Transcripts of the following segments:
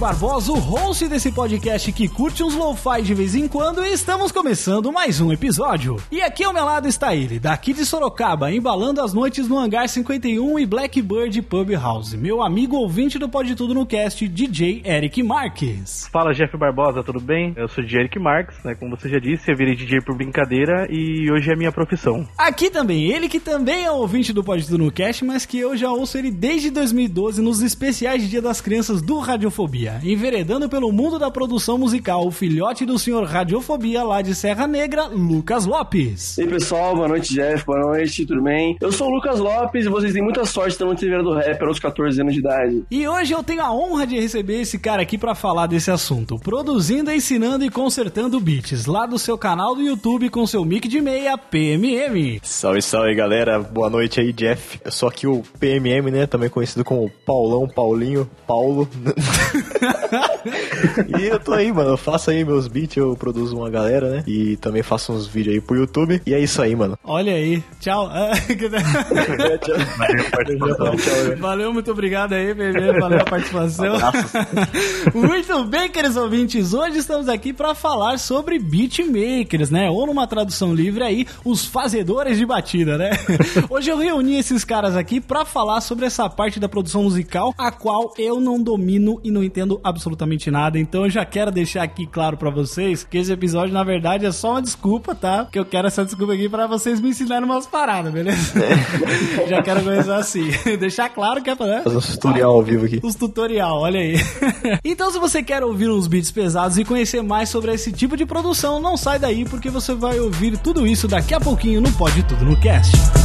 Barbosa, o host desse podcast que curte uns lo-fi de vez em quando e estamos começando mais um episódio. E aqui ao meu lado está ele, daqui de Sorocaba, embalando as noites no Hangar 51 e Blackbird Pub House, meu amigo ouvinte do Pode Tudo no Cast, DJ Eric Marques. Fala Jeff Barbosa, tudo bem? Eu sou o Eric Marques, né? Como você já disse, eu virei DJ por brincadeira e hoje é minha profissão. Aqui também, ele que também é ouvinte do Pode Tudo no Cast, mas que eu já ouço ele desde 2012 nos especiais de Dia das Crianças do Radiofobia, enveredando pelo mundo da produção musical, o filhote do senhor Radiofobia lá de Serra Negra, Lucas Lopes. E aí pessoal, boa noite Jeff, boa noite, tudo bem? Eu sou o Lucas Lopes e vocês têm muita sorte estando no TV do Rap aos 14 anos de idade. E hoje eu tenho a honra de receber esse cara aqui pra falar desse assunto, produzindo, ensinando e consertando beats, lá do seu canal do YouTube com seu mic de meia PMM. Salve, salve galera, boa noite aí, Jeff. Eu sou aqui o PMM, né? Também conhecido como Paulão, Paulinho, Paulo. e eu tô aí, mano. Eu faço aí meus beats, eu produzo uma galera, né? E também faço uns vídeos aí pro YouTube. E é isso aí, mano. Olha aí, tchau. Valeu, muito obrigado aí, bebê. Valeu a participação. muito bem, queridos ouvintes. Hoje estamos aqui para falar sobre beatmakers, né? Ou numa tradução livre aí, os fazedores de batida, né? Hoje eu reuni esses caras aqui para falar sobre essa parte da produção musical, a qual eu não domino e não entendo absolutamente nada. Então eu já quero deixar aqui claro para vocês que esse episódio, na verdade, é só uma desculpa, tá? Que eu quero essa desculpa aqui para vocês me ensinarem umas paradas, beleza? já quero começar assim. Deixar claro que é pra. né? Fazer um tutorial ao vivo aqui. Os tutorial, olha aí. então, se você quer ouvir uns beats pesados e conhecer mais sobre esse tipo de produção, não sai daí porque você vai ouvir tudo isso daqui a pouquinho no Pode Tudo no Cast.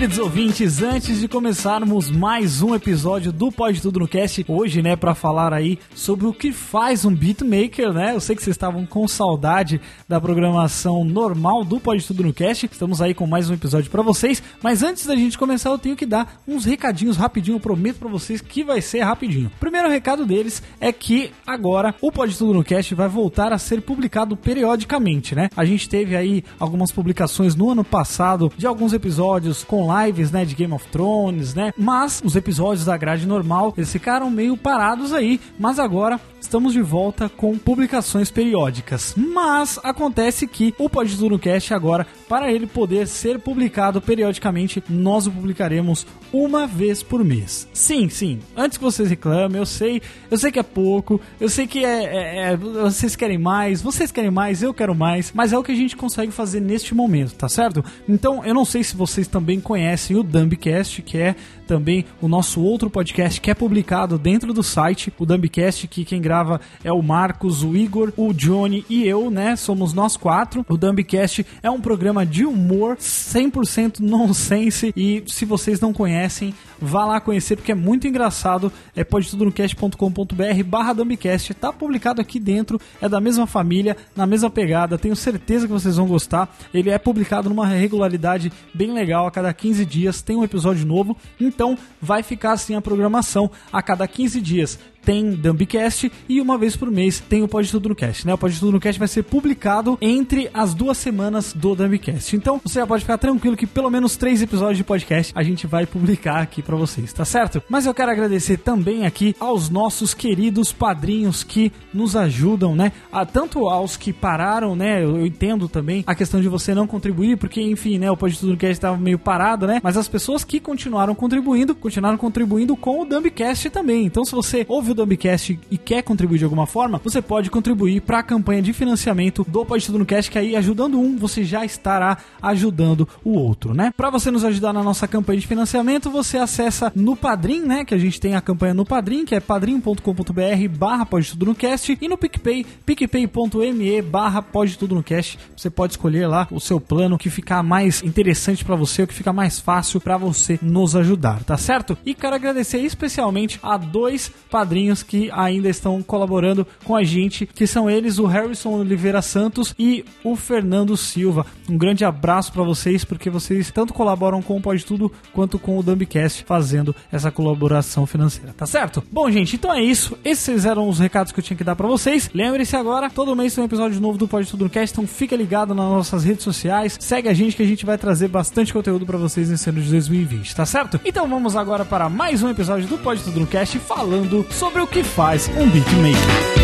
Queridos ouvintes, antes de começarmos mais um episódio do Pode Tudo no Cast, hoje, né, para falar aí sobre o que faz um beatmaker, né? Eu sei que vocês estavam com saudade da programação normal do Pode Tudo no Cast. Estamos aí com mais um episódio para vocês, mas antes da gente começar, eu tenho que dar uns recadinhos rapidinho, eu prometo para vocês que vai ser rapidinho. Primeiro recado deles é que agora o Pode Tudo no Cast vai voltar a ser publicado periodicamente, né? A gente teve aí algumas publicações no ano passado de alguns episódios com lives, né, de Game of Thrones, né? Mas os episódios da grade normal, eles ficaram meio parados aí, mas agora estamos de volta com publicações periódicas. Mas acontece que o Pode Cast agora, para ele poder ser publicado periodicamente, nós o publicaremos uma vez por mês. Sim, sim. Antes que vocês reclamem, eu sei, eu sei que é pouco, eu sei que é, é- é- vocês querem mais, vocês querem mais, eu quero mais, mas é o que a gente consegue fazer neste momento, tá certo? Então, eu não sei se vocês também conhecem o Dumbcast, que é também o nosso outro podcast que é publicado dentro do site, o Dumbcast, que quem grava é o Marcos, o Igor, o Johnny e eu, né? Somos nós quatro. O Dumbcast é um programa de humor 100% nonsense e se vocês não conhecem, vá lá conhecer porque é muito engraçado. É podetudonocast.com.br barra Dumbcast. Tá publicado aqui dentro, é da mesma família, na mesma pegada. Tenho certeza que vocês vão gostar. Ele é publicado numa regularidade bem legal. A cada 15 dias tem um episódio novo. Então vai ficar assim a programação a cada 15 dias. Tem Dumbcast e uma vez por mês tem o Pode Tudo no Cast, né? O Pode Tudo no Cast vai ser publicado entre as duas semanas do Dumbcast. Então você já pode ficar tranquilo que pelo menos três episódios de podcast a gente vai publicar aqui pra vocês, tá certo? Mas eu quero agradecer também aqui aos nossos queridos padrinhos que nos ajudam, né? A, tanto aos que pararam, né? Eu, eu entendo também a questão de você não contribuir, porque enfim, né? O Pode Tudo no Cast estava meio parado, né? Mas as pessoas que continuaram contribuindo, continuaram contribuindo com o Dumbcast também. Então se você ouve o Dumbcast e quer contribuir de alguma forma, você pode contribuir para a campanha de financiamento do Pode Tudo no Cast, que aí ajudando um, você já estará ajudando o outro, né? Para você nos ajudar na nossa campanha de financiamento, você acessa no Padrim, né? Que a gente tem a campanha no Padrim, que é padrim.com.br barra Pode Tudo no Cast e no PicPay, picpay.me barra Pode Tudo no Cast. Você pode escolher lá o seu plano que ficar mais interessante para você, o que fica mais fácil para você nos ajudar, tá certo? E quero agradecer especialmente a dois padrinhos que ainda estão colaborando com a gente, que são eles o Harrison Oliveira Santos e o Fernando Silva. Um grande abraço para vocês, porque vocês tanto colaboram com o Pode Tudo quanto com o Dumbcast, fazendo essa colaboração financeira, tá certo? Bom, gente, então é isso. Esses eram os recados que eu tinha que dar para vocês. Lembre-se agora, todo mês tem um episódio novo do Pode Tudo no Cast, então fica ligado nas nossas redes sociais, segue a gente que a gente vai trazer bastante conteúdo para vocês nesse ano de 2020, tá certo? Então vamos agora para mais um episódio do Pode Tudo no Cast falando sobre o que faz um beatmaker.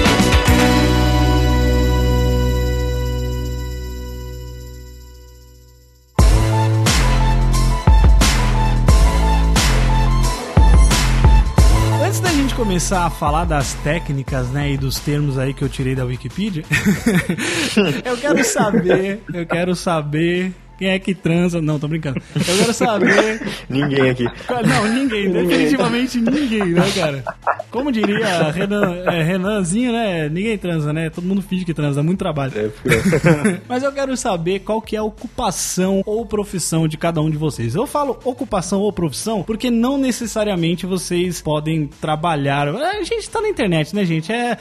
Começar a falar das técnicas, né, e dos termos aí que eu tirei da Wikipedia, eu quero saber, eu quero saber quem é que transa. Não, tô brincando. Eu quero saber. Ninguém aqui. Não, ninguém, definitivamente ninguém, né, cara? Como diria Renan, é, Renanzinho, né? Ninguém transa, né? Todo mundo finge que transa, muito trabalho. É, porque- Mas eu quero saber qual que é a ocupação ou profissão de cada um de vocês. Eu falo ocupação ou profissão porque não necessariamente vocês podem trabalhar. A gente tá na internet, né, gente? É,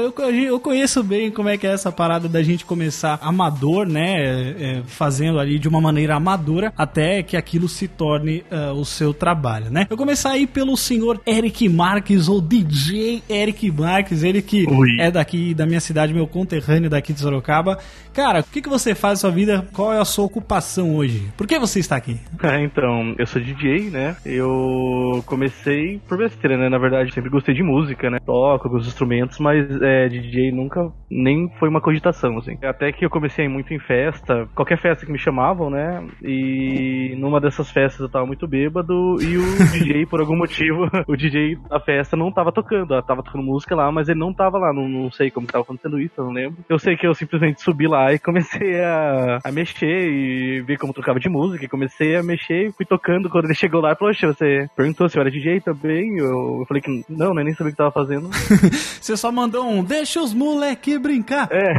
eu, eu conheço bem como é que é essa parada da gente começar amador, né? é, fazendo ali de uma maneira amadora até que aquilo se torne ah, o seu trabalho, né? Eu começar aí pelo senhor Eric Marques ou DJ Eric Marques, ele que Ui. é daqui da minha cidade, meu conterrâneo daqui de Sorocaba. Cara, o que, que você faz na sua vida? Qual é a sua ocupação hoje? Por que você está aqui? É, então, eu sou DJ, né? Eu comecei por besteira, né? Na verdade, sempre gostei de música, né? Toco com os instrumentos, mas é, DJ nunca nem foi uma cogitação, assim. Até que eu comecei a ir muito em festa, qualquer festa que me né? E numa dessas festas eu tava muito bêbado e o DJ, por algum motivo, o DJ da festa não tava tocando. Ela tava tocando música lá, mas ele não tava lá. Não, não sei como tava acontecendo isso, eu não lembro. Eu sei que eu simplesmente subi lá e comecei a, a mexer e ver como tocava de música. E comecei a mexer e fui tocando. Quando ele chegou lá, "Oxe, você perguntou se eu era DJ também? Eu, eu falei que não, né? Nem sabia o que tava fazendo. Você só mandou um deixa os moleque brincar. É,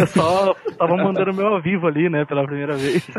eu só tava mandando meu ao vivo ali, né, pela primeira vez.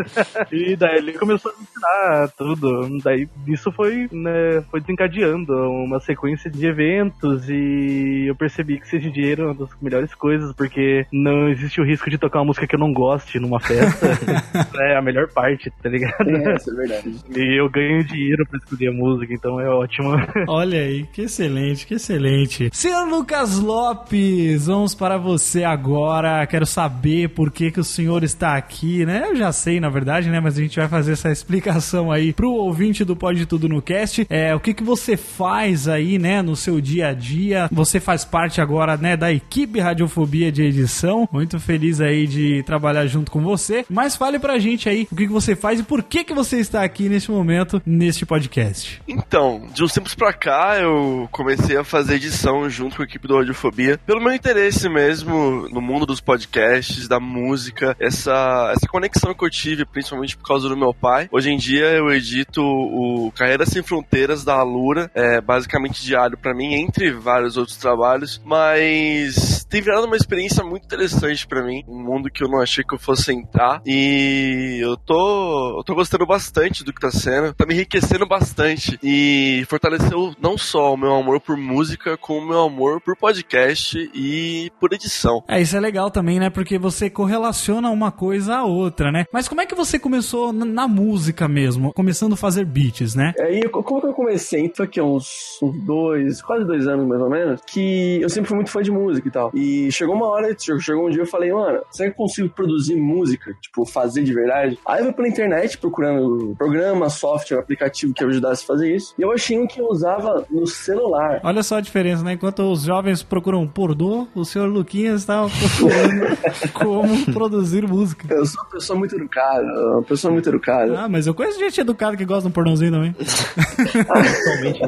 E daí ele começou a me ensinar tudo. Daí isso foi, né, foi desencadeando uma sequência de eventos e eu percebi que ser DJ era uma das melhores coisas, porque não existe o risco de tocar uma música que eu não goste numa festa. é a melhor parte, tá ligado? É, isso é verdade. E eu ganho dinheiro pra escolher a música, então é ótimo. Olha aí, que excelente, que excelente. Senhor Lucas Lopes, vamos para você agora. Quero saber por que, que o senhor está aqui, né? Eu já sei, na verdade, né? Mas a gente vai fazer essa explicação aí pro ouvinte do Pode Tudo no Cast. É, o que, que você faz aí, né, no seu dia a dia? Você faz parte agora, né, da equipe Radiofobia de edição. Muito feliz aí de trabalhar junto com você. Mas fale pra gente aí o que, que você faz e por que, que você está aqui neste momento, neste podcast. Então, de uns tempos pra cá, eu comecei a fazer edição junto com a equipe do Radiofobia, pelo meu interesse mesmo no mundo dos podcasts, da música, essa, essa conexão que tive, principalmente por causa do meu pai. Hoje em dia eu edito o Carreiras Sem Fronteiras da Alura, é basicamente diário pra mim, entre vários outros trabalhos, mas tem virado uma experiência muito interessante pra mim, um mundo que eu não achei que eu fosse entrar, e eu tô, eu tô gostando bastante do que tá sendo, tá me enriquecendo bastante, e fortaleceu não só o meu amor por música, como o meu amor por podcast e por edição. É, isso é legal também, né? Porque você correlaciona uma coisa à outra, né? Mas como é que você começou na, música mesmo? Começando a fazer beats, né? Aí, co- como que eu comecei? Foi aqui uns, uns dois, quase dois anos mais ou menos, que eu sempre fui muito fã de música e tal. E chegou uma hora, chegou um dia eu falei, mano, será que eu consigo produzir música? Tipo, fazer de verdade? Aí eu fui pela internet procurando programa, software, aplicativo que ajudasse a fazer isso. E eu achei um que eu usava no celular. Olha só a diferença, né? Enquanto os jovens procuram pornô, o senhor Luquinhas estava procurando como produzir música. Eu sou uma pessoa muito educada, uma pessoa muito educada. Ah, mas eu conheço gente educada que gosta de um pornôzinho também. Totalmente.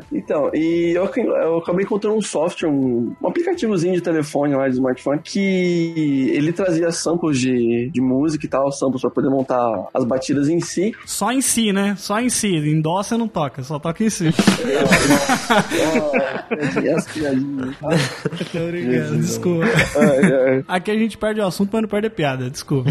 Então, e eu, eu acabei encontrando um software, um, um aplicativozinho de telefone lá, de smartphone, que ele trazia samples de, de música e tal, samples pra poder montar as batidas em si. Só em si, né? Só em si. Em dó você não toca, só toca em si. Ah. Tô brincando, desculpa. Ai, ai. Aqui a gente perde o assunto, mas não perde a piada, desculpa.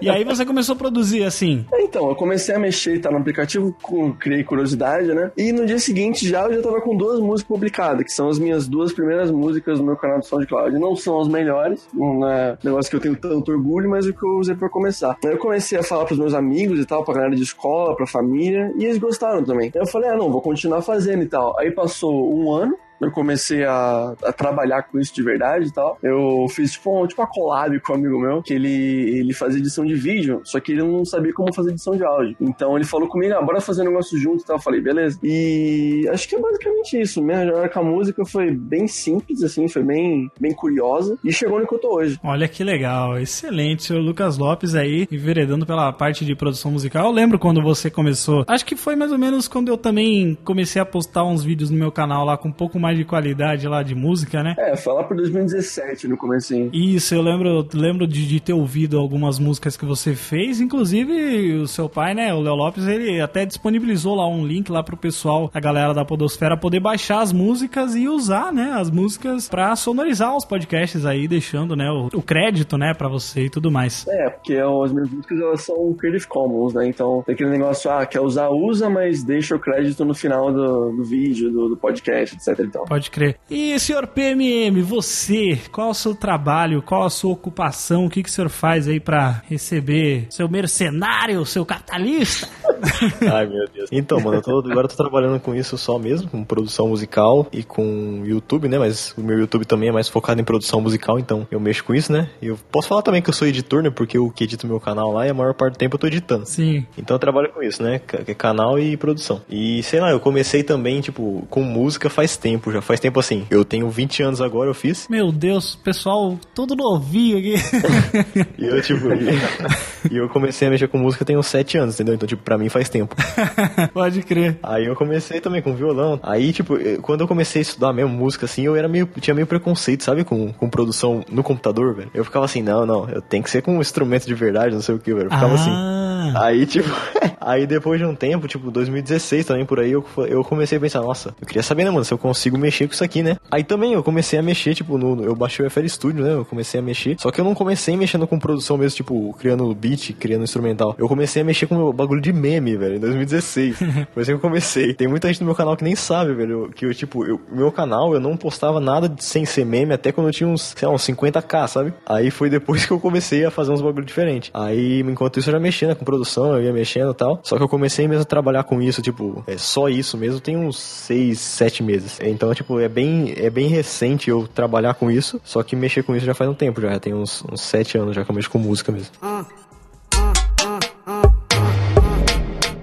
e aí você começou a produzir assim. Então, eu comecei a mexer, tá no aplicativo, com- criei curiosidade, né? E no dia seguinte já eu já tava com duas músicas publicadas, que são as minhas duas primeiras músicas no meu canal do SoundCloud. Não são as melhores, não é negócio que eu tenho tanto orgulho, mas é o que eu usei pra começar. Eu comecei a falar pros meus amigos e tal, pra galera de escola, pra família, e eles gostaram também. Eu falei, ah, não, vou continuar fazendo e tal. Aí passou um ano, eu comecei a, a trabalhar com isso de verdade e tal. Eu fiz tipo, um, tipo uma collab com um amigo meu, que ele, ele fazia edição de vídeo, só que ele não sabia como fazer edição de áudio. Então ele falou comigo, ah, bora fazer um negócio junto e tal. Eu falei, beleza. E acho que é basicamente isso. Minha jornada com a música foi bem simples, assim, foi bem, bem curiosa. E chegou no que eu tô hoje. Olha que legal, excelente, senhor Lucas Lopes aí, enveredando pela parte de produção musical. Eu lembro quando você começou, acho que foi mais ou menos quando eu também comecei a postar uns vídeos no meu canal lá com um pouco mais de qualidade lá de música, né? É, foi lá por 2017 no comecinho. Isso, eu lembro, lembro de, de ter ouvido algumas músicas que você fez, inclusive o seu pai, né, o Léo Lopes, ele até disponibilizou lá um link lá pro pessoal, a galera da Podosfera, poder baixar as músicas e usar, né, as músicas pra sonorizar os podcasts aí, deixando, né, o, o crédito, né, pra você e tudo mais. É, porque as minhas músicas elas são Creative Commons, né? Então tem aquele negócio, ah, quer usar, usa, mas deixa o crédito no final do, do vídeo, do, do podcast, etc e tal. Pode crer. E, senhor PMM, você, qual é o seu trabalho, qual a sua ocupação, o que, que o senhor faz aí pra receber seu mercenário, seu capitalista? Ai, meu Deus. Então, mano, eu tô, agora eu tô trabalhando com isso só mesmo, com produção musical e com YouTube, né? Mas o meu YouTube também é mais focado em produção musical, então eu mexo com isso, né? E eu posso falar também que eu sou editor, né? Porque eu que edito meu canal lá e a maior parte do tempo eu tô editando. Sim. Então eu trabalho com isso, né? Ca- Canal e produção. E sei lá, eu comecei também, tipo, com música faz tempo, já faz tempo assim. Eu tenho 20 anos agora, eu fiz. Meu Deus, pessoal, todo novinho aqui. E eu, tipo, e, e eu comecei a mexer com música tem uns 7 anos, entendeu? Então, tipo, pra mim faz tempo. Pode crer. Aí eu comecei também com violão. Aí, tipo, eh, quando eu comecei a estudar mesmo música, assim, eu era meio. tinha meio preconceito, sabe? Com, com produção no computador, velho. Eu ficava assim, não, não, eu tenho que ser com um instrumento de verdade, não sei o que, velho. Eu ficava assim. Ah, Aí, tipo, aí depois de um tempo, tipo, 2016 também por aí, eu, eu comecei a pensar, nossa, eu queria saber, né, mano, se eu consigo mexer com isso aqui, né? Aí também eu comecei a mexer, tipo, no, eu baixei o FL Studio, né? Eu comecei a mexer. Só que eu não comecei mexendo com produção mesmo, tipo, criando beat, criando instrumental. Eu comecei a mexer com o bagulho de meme, velho, em 2016. Foi assim que eu comecei. Tem muita gente no meu canal que nem sabe, velho, que eu, tipo, eu, meu canal, eu não postava nada sem ser meme até quando eu tinha uns, sei lá, uns 50k, sabe? Aí foi depois que eu comecei a fazer uns bagulho diferente. Aí, enquanto isso, eu já mexia né, com produção, eu ia mexendo e tal. Só que eu comecei mesmo a trabalhar com isso, tipo, é só isso mesmo, tem uns 6, 7 meses. Então, tipo, é bem, é bem recente eu trabalhar com isso, só que mexer com isso já faz um tempo, já, já tem uns, uns 7 anos já que eu mexo com música mesmo.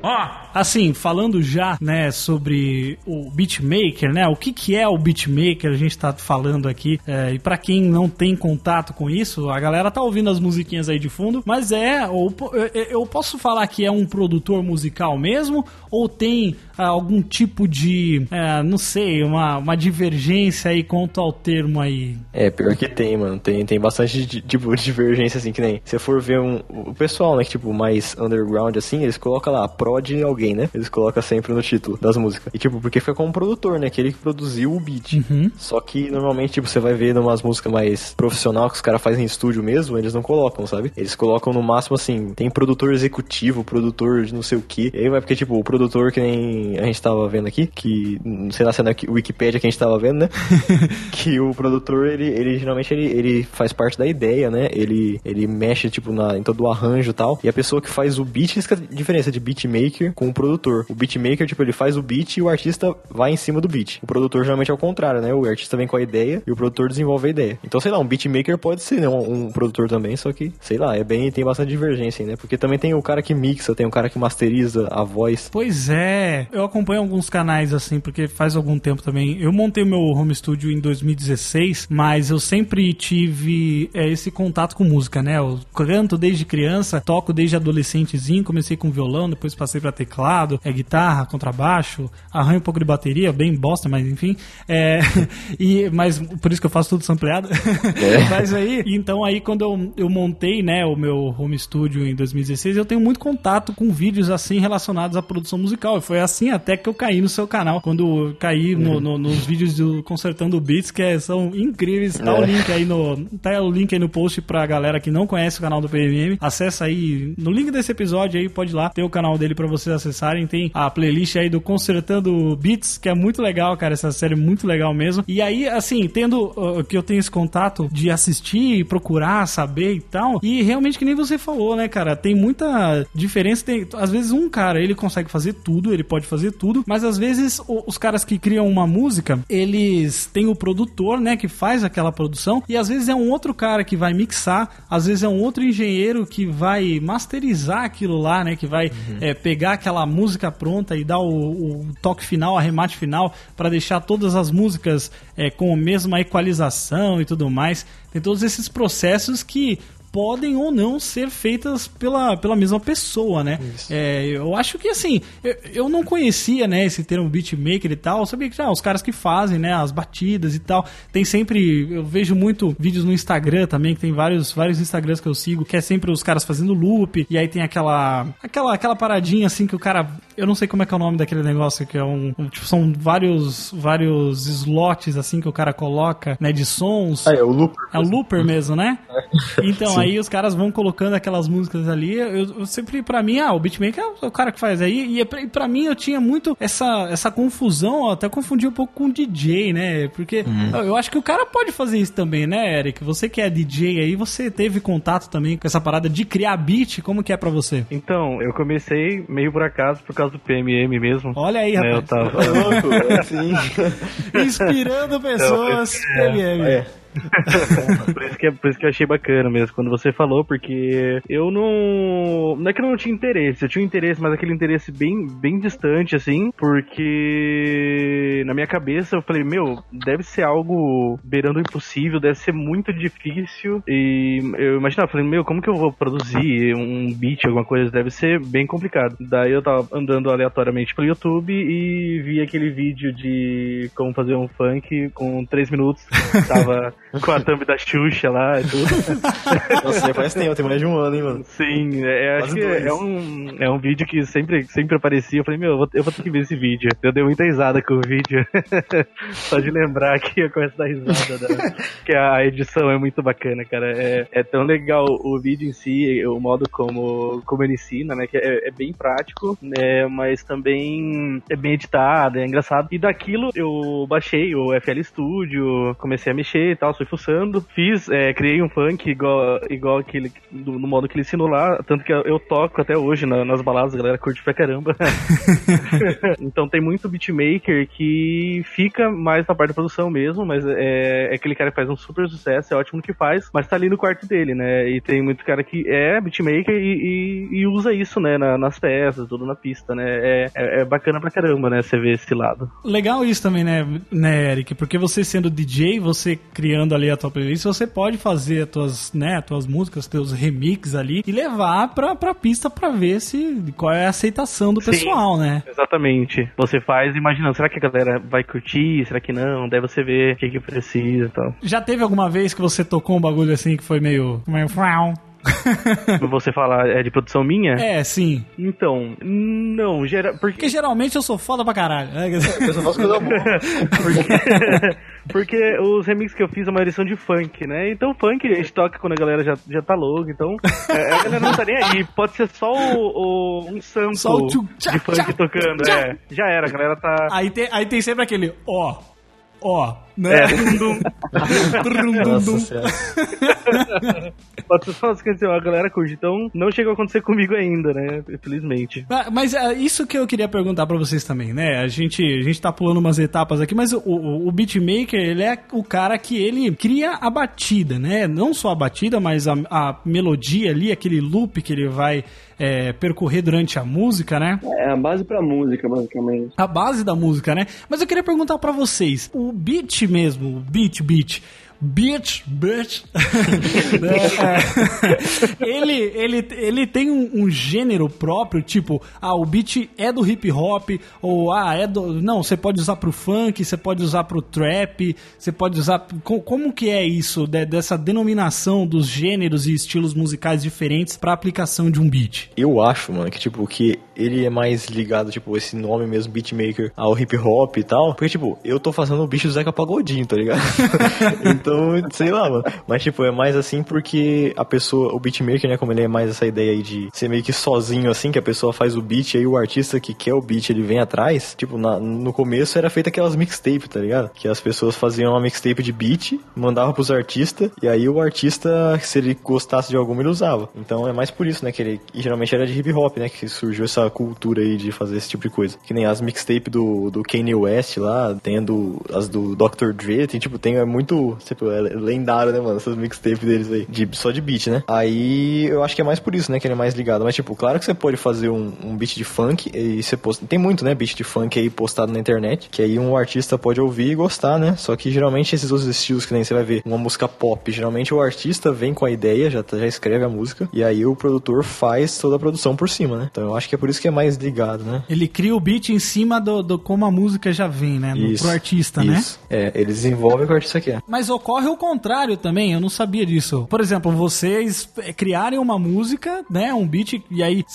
Ó, assim, falando já, né, sobre o beatmaker, né, o que que é o beatmaker, a gente tá falando aqui, é, e pra quem não tem contato com isso, a galera tá ouvindo as musiquinhas aí de fundo, mas é, ou, eu, posso falar que é um produtor musical mesmo, ou tem ah, algum tipo de, é, não sei, uma, uma divergência aí quanto ao termo aí? É, pior que tem, mano. Tem, tem bastante di- tipo de divergência, assim, que nem. Se for ver um, o pessoal, né, que tipo, mais underground, assim, eles colocam lá, prod alguém, né? Eles colocam sempre no título das músicas. E tipo, porque fica como produtor, né? Aquele que produziu o beat. Só que normalmente, tipo, você vai ver numas músicas mais profissional que os caras fazem em estúdio mesmo, eles não colocam, sabe? Eles colocam no máximo assim, tem produtor executivo, produtor de não sei o que. E aí vai porque, tipo, o produtor que nem a gente tava vendo aqui, que, não sei lá se é na Wikipedia que a gente tava vendo, né? que o produtor, ele, ele geralmente ele, ele faz parte da ideia, né? Ele, ele mexe, tipo, na, em todo o arranjo e tal. E a pessoa que faz o beat, isso que é a diferença de beatmaker com produtor. O beatmaker, tipo, ele faz o beat e o artista vai em cima do beat. O produtor geralmente é o contrário, né? O artista vem com a ideia e o produtor desenvolve a ideia. Então, sei lá, um beatmaker pode ser né, um, um produtor também, só que, sei lá, é bem, tem bastante divergência, né? Porque também tem o cara que mixa, tem o cara que masteriza a voz. Pois é, eu acompanho alguns canais assim, porque faz algum tempo também. Eu montei o meu home studio em 2016, mas eu sempre tive é, esse contato com música, né? Eu canto desde criança, toco desde adolescentezinho, comecei com violão, depois passei pra teclado, é guitarra, contrabaixo, arranho um pouco de bateria, bem bosta, mas enfim. É, e, mas por isso que eu faço tudo sampleado. mas aí, então aí quando eu, eu montei, né, o meu home studio em 2016, eu tenho muito contato com vídeos assim relacionados à produção musical. E foi assim até que eu caí no seu canal, quando eu caí no- no- nos vídeos do Consertando Beats, que é- são incríveis. Tá o link aí no tá o link aí no post pra galera que não conhece o canal do PMM. Acessa aí no link desse episódio aí, pode ir lá, tem o canal dele pra vocês acessarem, tem a playlist aí do Consertando Beats, que é muito legal, cara, essa série é muito legal mesmo. E aí, assim, tendo uh, que eu tenho esse contato de assistir, procurar, saber e tal, e realmente que nem você falou, né, cara, tem muita diferença, tem, às vezes um cara, ele consegue fazer tudo, ele pode fazer tudo, mas às vezes os caras que criam uma música, eles têm o produtor, né, que faz aquela produção, e às vezes é um outro cara que vai mixar, às vezes é um outro engenheiro que vai masterizar aquilo lá, né, que vai é, pegar aquela música pronta e dar o, o toque final, arremate final, para deixar todas as músicas é, com a mesma equalização e tudo mais. Tem todos esses processos que podem ou não ser feitas pela, pela mesma pessoa, né? É, eu acho que assim, eu, eu não conhecia, né, esse termo beatmaker e tal, eu sabia que ah, os caras que fazem, né, as batidas e tal, tem sempre, eu vejo muito vídeos no Instagram também, que tem vários, vários Instagrams que eu sigo, que é sempre os caras fazendo loop, e aí tem aquela, aquela, aquela paradinha assim que o cara, eu não sei como é que é o nome daquele negócio, que é um, um, tipo, são vários, vários slots assim que o cara coloca, né, de sons. Ah, é o Looper. É o looper mesmo, né? Então, aí os caras vão colocando aquelas músicas ali. Eu, eu sempre, pra mim, ah, o beatmaker é o cara que faz aí. E é pra, pra mim eu tinha muito essa, essa confusão, eu até confundi um pouco com DJ, né? Porque eu, eu acho que o cara pode fazer isso também, né, Eric? Você que é DJ aí, você teve contato também com essa parada de criar beat, como que é pra você? Então, eu comecei meio por acaso por causa do PMM mesmo. Olha aí, né, eu rapaz. tava. Sim. Inspirando pessoas. PMM. É. por, isso que, é- por isso que eu achei bacana mesmo quando você falou, porque eu não. Não é que eu não tinha interesse, eu tinha interesse, mas aquele interesse bem, bem distante, assim, porque na minha cabeça eu falei, meu, deve ser algo beirando o impossível, deve ser muito difícil. E eu imaginava, falei, meu, como que eu vou produzir um beat, alguma coisa? Deve ser bem complicado. Daí eu tava andando aleatoriamente pelo YouTube e vi aquele vídeo de como fazer um funk com 3 minutos. Tava com a thumb da Xuxa lá e tudo. Nossa, já faz tempo, tem mais de um ano, hein, mano. Sim, é, acho Quase que dois. é um, é um vídeo que sempre, sempre aparecia. Eu falei, meu, eu vou, eu vou ter que ver esse vídeo. Eu dei muita risada com o vídeo. Só de lembrar que eu começo a dar risada. da- que a edição é muito bacana, cara. É, é tão legal o vídeo em si, o modo como, como ele ensina, né? Que é, é bem prático, né? Mas também é bem editado, é engraçado. E daquilo eu baixei o FL Studio, comecei a mexer e tal, fui fuçando. Fiz, é, criei um funk igual, igual aquele, do- no modo que ele ensinou lá. Tanto que eu, toco até hoje na- nas baladas, a galera curte pra caramba. então tem muito beatmaker que fica mais na parte da produção mesmo, mas é, é aquele cara que faz um super sucesso, é ótimo no que faz, mas tá ali no quarto dele, né? E tem muito cara que é beatmaker e, e- e usa isso, né, na- nas peças, tudo na pista, né? É, é- é bacana pra caramba, né, você ver esse lado. Legal isso também, né, né, Eric? Porque você sendo DJ, você criando ali a tua playlist, você pode fazer as tuas, né, as tuas músicas, teus remixes ali e levar pra, pra pista pra ver se qual é a aceitação do Sim. pessoal, né? Exatamente. Você faz imaginando, será que a galera vai curtir? Será que não? Daí você vê o que, que precisa e tal. Já teve alguma vez que você tocou um bagulho assim que foi meio. meio? Você fala, é de produção minha? É, sim. Então, não, gera, porque Porque geralmente eu sou foda pra caralho. né? Eu só faço coisa boa. porque, porque os remixes que eu fiz, a maioria são de funk, né? Então funk a gente toca quando a galera já, já tá louca, então é, a galera não tá nem aí. Pode ser só o, o- um sample Só o tchu- tchá, de funk tchá, tocando, tchá. é. Já era, a galera tá... Aí tem, aí tem sempre aquele, ó, ó, né? É. Pode ser só que assim, a galera curte. Então, não chegou a acontecer comigo ainda, né? Infelizmente. Ah, Mas é isso que eu queria perguntar pra vocês também, né? A gente, a gente tá pulando umas etapas aqui, mas o, o, o beatmaker, ele é o cara que ele cria a batida, né? Não só a batida, mas a, a melodia ali, aquele loop que ele vai é, percorrer durante a música, né? É a base pra música, basicamente. a base da música, né? Mas eu queria perguntar pra vocês, o beat mesmo, o beat, beat, beat, beat, né? É, ele, ele, ele tem um, um gênero próprio, tipo, ah, o beat é do hip hop, ou ah, é do... Não, você pode usar pro funk, você pode usar pro trap, você pode usar... co- Como que é isso, de- dessa denominação dos gêneros e estilos musicais diferentes pra aplicação de um beat? Eu acho, mano, que tipo, que ele é mais ligado, tipo, esse nome mesmo, beatmaker, ao hip hop e tal. Porque, tipo, eu tô fazendo o bicho do Zeca Pagodinho, tá ligado? então, sei lá, mano. Mas, tipo, é mais assim porque a pessoa, o beatmaker, né, como ele é mais essa ideia aí de ser meio que sozinho, assim, que a pessoa faz o beat aí o artista que quer o beat, ele vem atrás. Tipo, na- no começo era feita aquelas mixtape, tá ligado? Que as pessoas faziam uma mixtape de beat, mandavam pros artistas, e aí o artista, se ele gostasse de alguma, ele usava. Então é mais por isso, né, que ele e geralmente era de hip hop, né, que surgiu essa cultura aí de fazer esse tipo de coisa. Que nem as mixtape do, do Kanye West lá, tem as do Dr. Dre, tem tipo, tem é muito, tipo, é lendário, né, mano, essas mixtape deles aí, de, só de beat, né. Aí eu acho que é mais por isso, né, que ele é mais ligado. Mas tipo, claro que você pode fazer um, um beat de funk e você posta, tem muito, né, beat de funk aí postado na internet, que aí um artista pode ouvir e gostar, né, só que geralmente esses outros estilos que nem você vai ver, uma música pop, geralmente o artista vem com a ideia, já, tá- já escreve a música, e aí o produtor faz toda a produção por cima, né. Então eu acho que é por isso que é mais ligado, né. Ele cria o beat em cima do, do como a música já vem, né? No, pro artista, né? isso. É, ele desenvolve o que o artista quer. Mas ocorre o contrário também, eu não sabia disso. Por exemplo, vocês eh, criarem uma música, né, um beat, e aí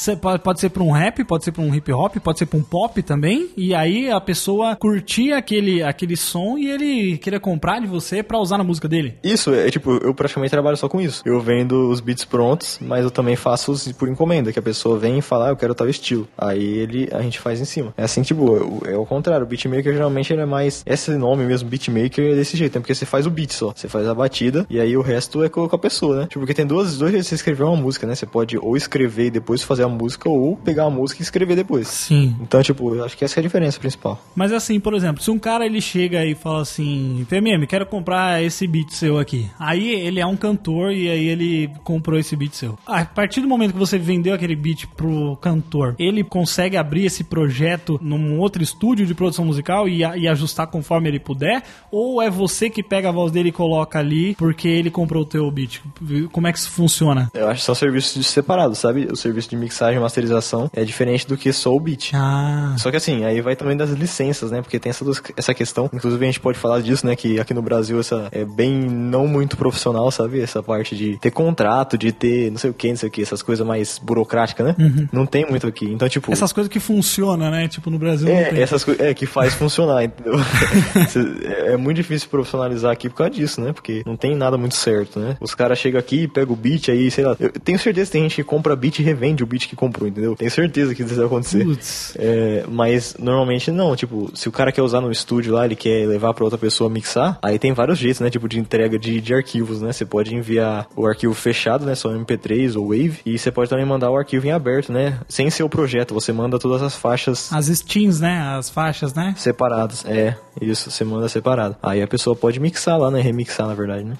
pode, ser pra um rap, pode ser pra um hip hop, pode ser pra um pop também, e aí a pessoa curtir aquele, aquele som e ele querer comprar de você pra usar na música dele. Isso, é tipo, eu praticamente trabalho só com isso. Eu vendo os beats prontos, mas eu também faço os por encomenda, que a pessoa vem e fala, ah, eu quero tal estilo. Aí ele, a gente faz em cima. É assim, tipo, é, é o contrário. O beatmaker geralmente ele é mais. Esse nome mesmo, beatmaker, é desse jeito, né? Porque você faz o beat só. Você faz a batida e aí o resto é com a pessoa, né? Tipo, porque tem duas, dois jeitos de você escrever uma música, né? Você pode ou escrever e depois fazer a música, ou pegar a música e escrever depois. Sim. Então, tipo, eu acho que essa é a diferença principal. Mas assim, por exemplo, se um cara ele chega e fala assim, PMM, quero comprar esse beat seu aqui. Aí ele é um cantor e aí ele comprou esse beat seu. A partir do momento que você vendeu aquele beat pro cantor, ele consegue abrir esse projeto num outro estúdio de produção musical e, e ajustar conforme ele puder? Ou é você que pega a voz dele e coloca ali porque ele comprou o teu beat? Como é que isso funciona? Eu acho que são serviços separados, sabe? O serviço de mixagem e masterização é diferente do que só o beat. Ah, Só que assim, aí vai também das licenças, né? Porque tem essa, essa questão. Inclusive a gente pode falar disso, né? Que aqui no Brasil essa é bem não muito profissional, sabe? Essa parte de ter contrato, de ter não sei o que, não sei o que, essas coisas mais burocráticas, né? Não tem muito aqui. Então, tipo. essas coisas que funcionam, né? Tipo, no Brasil não É, tem. essas coisas é, que faz funcionar, entendeu? É, é muito difícil profissionalizar aqui por causa disso, né? Porque não tem nada muito certo, né? Os caras chegam aqui, pegam o beat aí, sei lá. Eu tenho certeza que tem gente que compra beat e revende o beat que comprou, entendeu? Tenho certeza que isso vai acontecer. Putz. É, mas normalmente não, tipo, se o cara quer usar no estúdio lá, ele quer levar pra outra pessoa mixar, aí tem vários jeitos, né? Tipo, de entrega de, de arquivos, né? Você pode enviar o arquivo fechado, né? Só MP3 ou Wave, e você pode também mandar o arquivo em aberto, né? Sem ser o projeto, você manda todas as faixas As strings, né? As faixas, né? separadas. É, isso, você manda separado. Aí a pessoa pode mixar lá, né? Remixar, na verdade, né?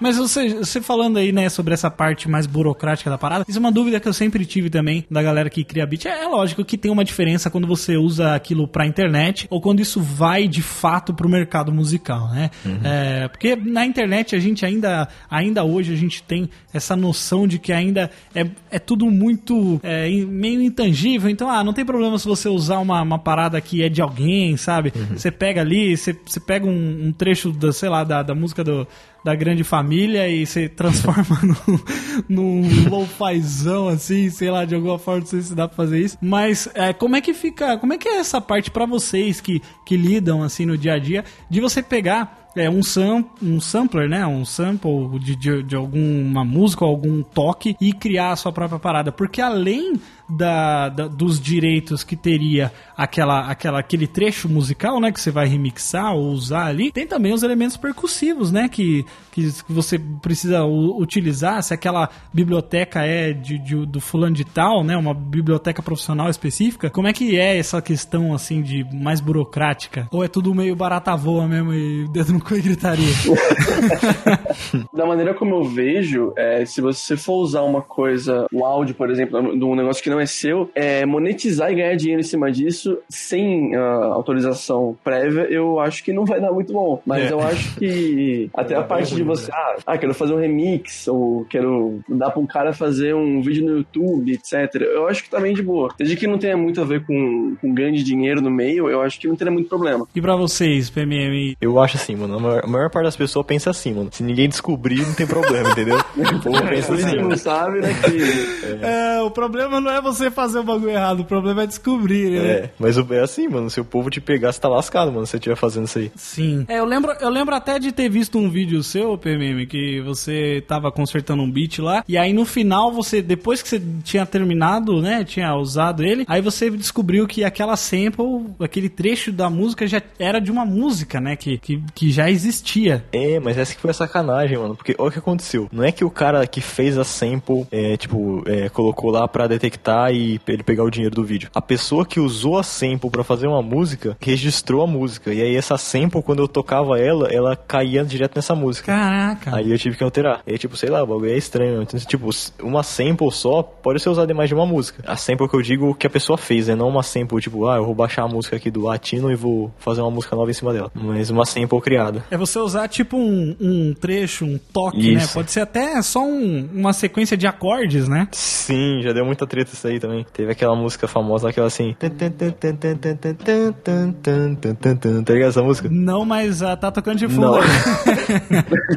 Mas você, você falando aí, né, sobre essa parte mais burocrática da parada, isso é uma dúvida que eu sempre tive também da galera que cria beat. É, é lógico que tem uma diferença quando você usa aquilo pra internet ou quando isso vai de fato pro mercado musical, né? É, porque na internet a gente ainda, ainda hoje a gente tem essa noção de que ainda é, é tudo muito é, meio intangível. Então, ah, não tem problema se você usar uma, uma parada que é de alguém, sabe? Você pega ali, você, você pega um, um trecho da, sei lá, da, da música do da grande família e você transforma num, num assim, sei lá, de alguma forma, não sei se dá pra fazer isso. Mas é, como é que fica, como é que é essa parte pra vocês que, que lidam assim no dia a dia, de você pegar é, um, sam, um sampler, né? Um sample de, de, de alguma música algum toque e criar a sua própria parada. Porque além da, da- dos direitos que teria aquela, aquela, aquele trecho musical, né? Que você vai remixar ou usar ali, tem também os elementos percussivos, né? Que, que, você precisa utilizar. Se aquela biblioteca é de, de- do fulano de tal, né? Uma biblioteca profissional específica. Como é que é essa questão, assim, de mais burocrática? Ou é tudo meio barata voa mesmo e dedo e gritaria? Da maneira como eu vejo, é, se você for usar uma coisa, o áudio, por exemplo, de um negócio que não é seu, é, monetizar e ganhar dinheiro em cima disso sem ah, autorização prévia, eu acho que não vai dar muito bom. Mas É. eu acho que até a parte de você, ah, ah, quero fazer um remix, ou quero dar pra um cara fazer um vídeo no YouTube, etc. Eu acho que tá bem de boa. Desde que não tenha muito a ver com, com ganho de dinheiro no meio, eu acho que não teria muito problema. e pra vocês, PMM? Eu acho assim, mano. A maior, a maior parte das pessoas pensa assim, mano. Se ninguém descobrir, não tem problema, entendeu? O povo pensa assim, não mano. sabe, né, que... É, o problema não é você fazer o bagulho errado, o problema é descobrir, né? É, mas o- é assim, mano. Se o povo te pegar, você tá lascado, mano, se você estiver fazendo isso aí. Sim. É, eu lembro, eu lembro até de ter visto um vídeo seu, PMM, que você tava consertando um beat lá, e aí no final você, depois que você tinha terminado, né, tinha usado ele, aí você descobriu que aquela sample, aquele trecho da música já era de uma música, né, que, que, que já existia. É, mas essa que foi a sacanagem, mano. Porque olha o que aconteceu. Não é que o cara que fez a sample, é, tipo, é, colocou lá pra detectar e ele pegar o dinheiro do vídeo. A pessoa que usou a sample pra fazer uma música, registrou a música. E aí essa sample, quando eu tocava ela, ela caía direto nessa música. Caraca. Aí eu tive que alterar. E aí, tipo, sei lá, o bagulho é estranho. Então, tipo, uma sample só pode ser usada em mais de uma música. A sample que eu digo que a pessoa fez, né? Não uma sample, tipo, ah, eu vou baixar a música aqui do Latino e vou fazer uma música nova em cima dela. Mas uma sample criada. É você usar tipo um, um trecho, um toque, isso. né? Pode ser até só um, uma sequência de acordes, né? Sim, já deu muita treta isso aí também. Teve aquela música famosa, aquela assim. Tá ligado essa música? Não, mas uh, tá tocando de fundo.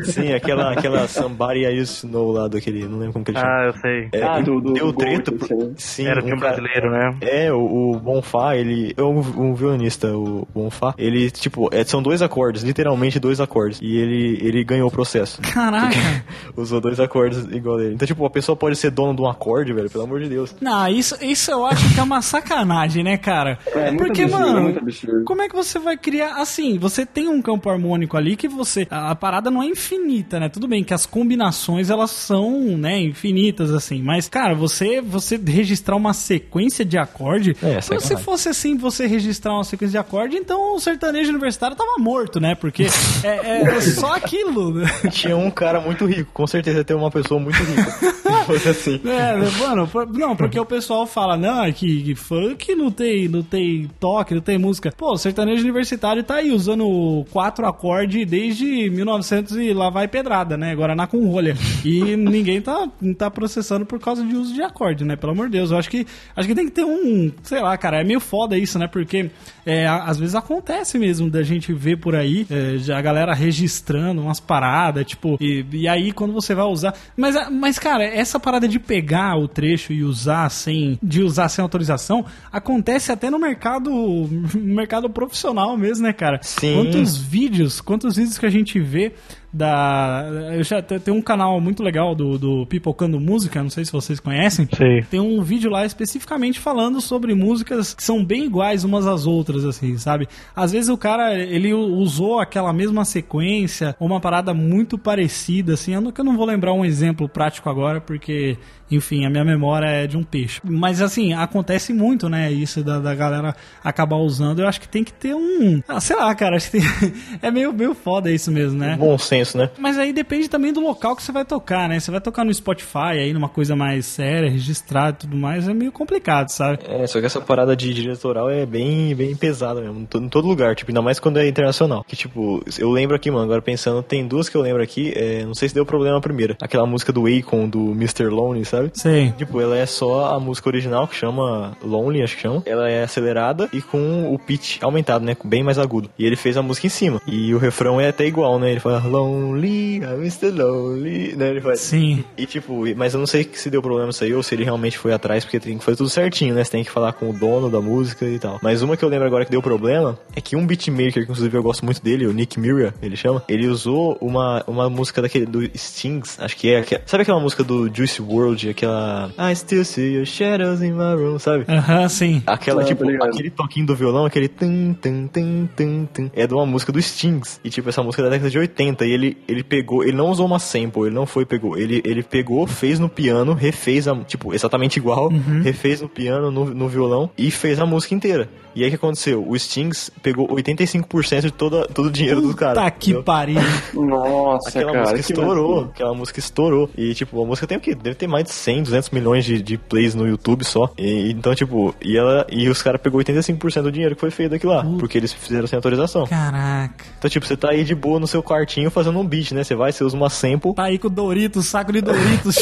Sim, aquela, aquela Somebody I Used to Know lá daquele. Não lembro como que ele chama. Ah, eu sei. É, ah, do, do, deu treta. Sim, Era de um, brasileiro, né? É, o, o Bonfá, ele. É um, um violonista, o Bonfá. Ele, tipo, é, são dois acordes, literalmente dois acordes. E ele, ele ganhou o processo. Caraca. Usou dois acordes igual dele. Então, tipo, a pessoa pode ser dona de um acorde, velho, pelo amor de Deus. Não, isso, isso eu acho que é uma sacanagem, né, cara? É, muito Porque, absurdo, mano, é muito absurdo. como é que você vai criar. Assim, você tem um campo harmônico ali que você. A, a parada não é infinita, né? Tudo bem que as combinações elas são, né, infinitas, assim. Mas, cara, você, você registrar uma sequência de acorde. É, se fosse assim, você registrar uma sequência de acorde, então o sertanejo universitário tava morto, né? Porque é, é só aquilo, né? Tinha um cara muito rico, com certeza ter uma pessoa muito rica. Fosse assim. É, mano, por- não, porque o pessoal fala, não, é que, que funk não tem, não tem toque, não tem música. Pô, o sertanejo universitário tá aí usando quatro acordes desde 1900 e lá vai pedrada, né? Guaraná com rolha. E ninguém tá, tá processando por causa de uso de acorde, né? Pelo amor de Deus, eu acho que, acho que tem que ter um, sei lá, cara, é meio foda isso, né? Porque é, às vezes acontece mesmo da gente ver por aí é, a galera registrando umas paradas, tipo, e, e aí quando você vai usar. Mas, a- mas, cara, essa parada de pegar o trecho e usar sem. de usar sem autorização acontece até no mercado. no mercado profissional mesmo, né, cara? Sim. Quantos vídeos, quantos vídeos que a gente vê da. Eu já te- tem um canal muito legal do, do Pipocando Música, não sei se vocês conhecem. Sei. Tem um vídeo lá especificamente falando sobre músicas que são bem iguais umas às outras, assim, sabe? Às vezes o cara, ele usou aquela mesma sequência, ou uma parada muito parecida, assim. Eu não, que eu não vou lembrar um exemplo prático agora, porque, enfim, a minha memória é de um peixe. Mas, assim, acontece muito, né? Isso da, da galera acabar usando. Eu acho que tem que ter um... Ah, sei lá, cara, acho que tem... é meio, meio foda isso mesmo, né? Bom senso, né? Mas aí depende também do local que você vai tocar, né? Você vai tocar no Spotify, aí numa coisa mais séria, registrada e tudo mais, é meio complicado, sabe? É, só que essa parada de diretoral é bem, bem pesada mesmo, em todo, lugar, tipo, ainda mais quando é internacional. Que, tipo, eu lembro aqui, mano, agora pensando, tem duas que eu lembro aqui, é, não sei se deu problema a primeira. Aquela música do Akon, do Mr. Lonely, sabe? Sei. Tipo, ela é só a música original, que chama Lonely, acho que chama. Ela é acelerada e com o pitch aumentado, né? Bem mais agudo. E ele fez a música em cima. E o refrão é até igual, né? Ele fala lonely, I'm Mr. Lonely, né? Ele faz. Sim. E tipo, mas eu não sei se deu problema isso aí ou se ele realmente foi atrás, porque tem que fazer tudo certinho, né? Você tem que falar com o dono da música e tal. Mas uma que eu lembro agora que deu problema é que um beatmaker, que inclusive eu gosto muito dele, o Nick Mira, ele chama, ele usou uma, uma música daquele do Stings, acho que é. que- sabe aquela música do Juice World, aquela I still see your shadows in my room, sabe? Aham, sim. Aquela, Ah, tipo, tá aquele toquinho do violão, aquele tum, tum, tum, tum, tum, é de uma música do Stings. E, tipo, essa música é da década de 80. E ele, ele pegou, ele não usou uma sample, ele não foi, pegou. Ele, ele pegou, fez no piano, refez a, tipo, exatamente igual, refez no piano, no, no violão e fez a música inteira. E aí o que aconteceu? O Stings pegou 85% de toda, todo o dinheiro do cara. Tá que pariu. Nossa, Aquela cara. música estourou, aquela música estourou. E, tipo, a música tem o quê? Deve ter mais de 100, 200 milhões de, de plays no YouTube só. E, então, tipo, e ela e os caras pegou 85% do dinheiro que foi feito daquilo lá, porque eles fizeram sem autorização. Caraca. Então, tipo, você tá aí de boa no seu quartinho fazendo um beat, né? Você vai, você usa uma sample. Tá aí com o Doritos, saco de Doritos.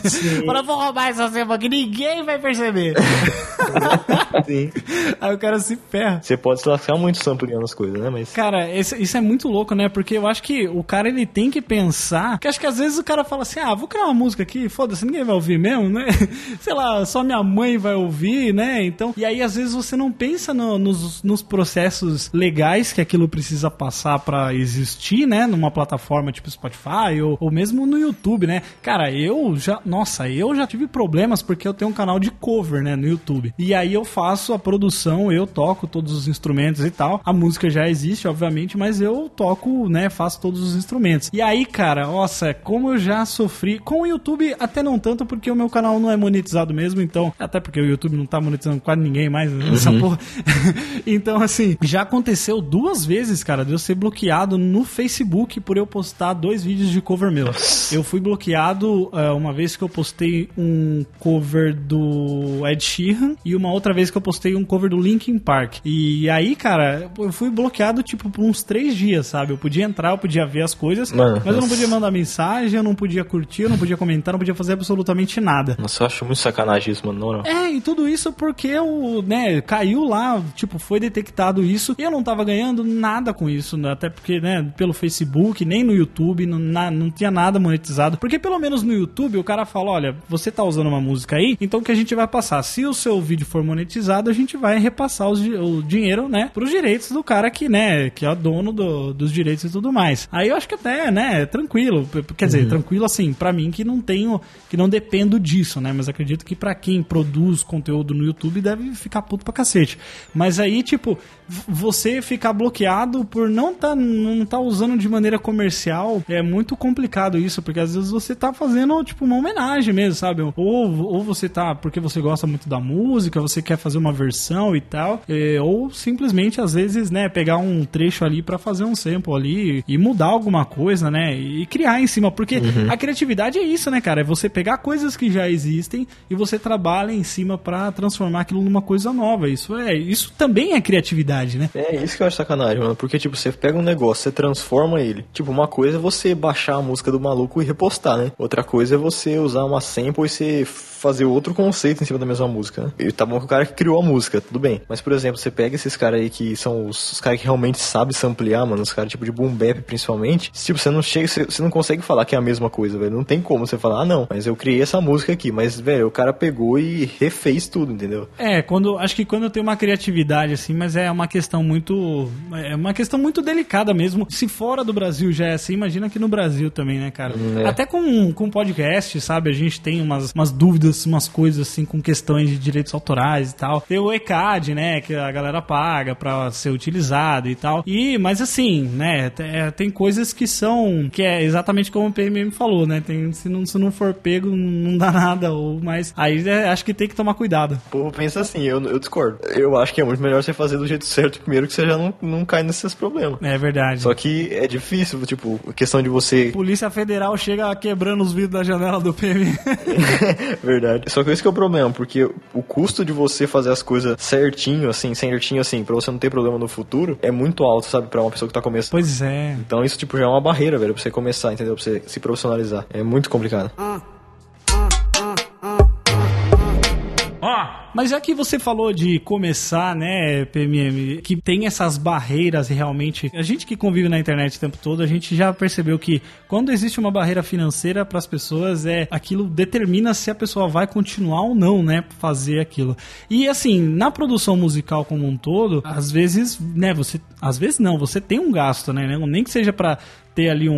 Fala, vou roubar essa ceba que ninguém vai perceber. Sim. aí o cara se ferra. Você pode se lascar muito sampleando as coisas, né? Mas. Cara, esse- isso é muito louco, né? Porque eu acho que o cara ele tem que pensar. Que acho que às vezes o cara fala assim: ah, vou criar uma música aqui, foda-se, ninguém vai ouvir mesmo, né? Sei lá, só minha mãe vai ouvir, né? Então. E aí às vezes você não pensa no- nos, nos processos legais que aquilo precisa passar pra existir, né? Numa plataforma tipo Spotify ou, ou mesmo no YouTube, né? Cara, eu já. Nossa, eu já tive problemas porque eu tenho um canal de cover, né? No YouTube. E aí eu faço a produção, eu toco todos os instrumentos e tal. A música já existe, obviamente, mas eu toco, né? Faço todos os instrumentos. E aí, cara, nossa, como eu já sofri. Com o YouTube, até não tanto, porque o meu canal não é monetizado mesmo, então. Até porque o YouTube não tá monetizando quase ninguém mais nessa porra. então, assim, já aconteceu duas vezes, cara, de eu ser bloqueado no Facebook por eu postar dois vídeos de cover meu. Eu fui bloqueado eh, uma vez que eu postei um cover do Ed Sheeran e uma outra vez que eu postei um cover do Linkin Park. E aí, cara, eu fui bloqueado, tipo, por uns três dias, sabe? Eu podia entrar, eu podia ver as coisas, Mano, mas eu não podia mandar mensagem, eu não podia curtir, eu não podia comentar, não podia fazer absolutamente nada. Nossa, eu acho muito sacanagem isso, mano. Não, não. É, e tudo isso porque o, né, caiu lá, tipo, foi detectado isso, e eu não tava ganhando nada com isso, né, até porque, né, pelo Facebook, nem no YouTube, não, na- não tinha nada monetizado. Porque pelo menos no YouTube o cara fala, olha, você tá usando uma música aí, então o que a gente vai passar? Se o seu vídeo for monetizado, a gente vai repassar os di- o dinheiro, né, pros direitos do cara que, né, que é o dono do- dos direitos e tudo mais. Aí eu acho que até, né, é tranquilo, quer dizer, tranquilo assim, pra mim que não tenho, que não dependo disso, né, mas acredito que pra quem produz conteúdo no YouTube deve ficar puto pra cacete. Mas aí, tipo, você ficar bloqueado por não tá, não tá usando de maneira comercial é muito complicado isso, porque às vezes você tá fazendo, tipo, uma homenagem mesmo, sabe? Ou, ou você tá porque você gosta muito da música, você quer fazer uma versão e tal, é, ou simplesmente, às vezes, né, pegar um trecho ali pra fazer um sample ali e mudar alguma coisa, né? E criar em cima, porque a criatividade é isso, né, cara? É você pegar coisas que já existem e você trabalha em cima pra transformar aquilo numa coisa nova. Isso é, isso também é criatividade, né? É isso que eu acho sacanagem, mano. Porque, tipo, você pega um negócio, você transforma ele. Tipo, uma coisa é você baixar a música do maluco e repostar, né? Outra coisa é você usar uma sample e você fazer outro conceito em cima da mesma música, né? E tá bom que o cara que criou a música, tudo bem. Mas, por exemplo, você pega esses caras aí que são os, os caras que realmente sabem samplear, mano. Os caras tipo de boom bap, principalmente. Tipo, você não chega, você, você não consegue falar que é a mesma coisa, velho. Não tem como você falar, ah, não, mas eu criei essa música aqui. Mas, velho, o cara pegou e refez tudo, entendeu? É, quando acho que quando tem uma criatividade assim, mas é uma questão muito é uma questão muito delicada mesmo. Se fora do Brasil já é assim, imagina aqui no Brasil também, né, cara? é. Até com com podcast, sabe? A gente tem umas, umas dúvidas, umas coisas assim com questões de direitos autorais e tal. Tem o ECAD, né, que a galera paga pra ser utilizado e tal. E mas assim, né, é, tem coisas que são que é exatamente como o PMM falou, né? Tem se não se não for pego não dá nada ou mas aí é, acho que tem que tomar cuidado. O povo pensa assim, eu, eu discordo. Eu acho que é muito melhor você fazer do jeito certo primeiro, que você já não, não cai nesses problemas. É verdade. Só que é difícil, tipo, a questão de você. Polícia Federal chega quebrando os vidros da janela do PM. Verdade. Só que esse que é o problema, porque o custo de você fazer as coisas certinho, assim, certinho, assim, pra você não ter problema no futuro, é muito alto, sabe, pra uma pessoa que tá começando. pois é. Então isso, tipo, já é uma barreira, velho, pra você começar, entendeu? Pra você se profissionalizar. É muito complicado. Ó, Mas já que você falou de começar, né, PMM, que tem essas barreiras realmente. A gente que convive na internet o tempo todo, a gente já percebeu que quando existe uma barreira financeira para as pessoas, é aquilo determina se a pessoa vai continuar ou não, né, fazer aquilo. E assim, na produção musical como um todo, às vezes, né, você. Às vezes não, você tem um gasto, né? Nem que seja para ter ali um,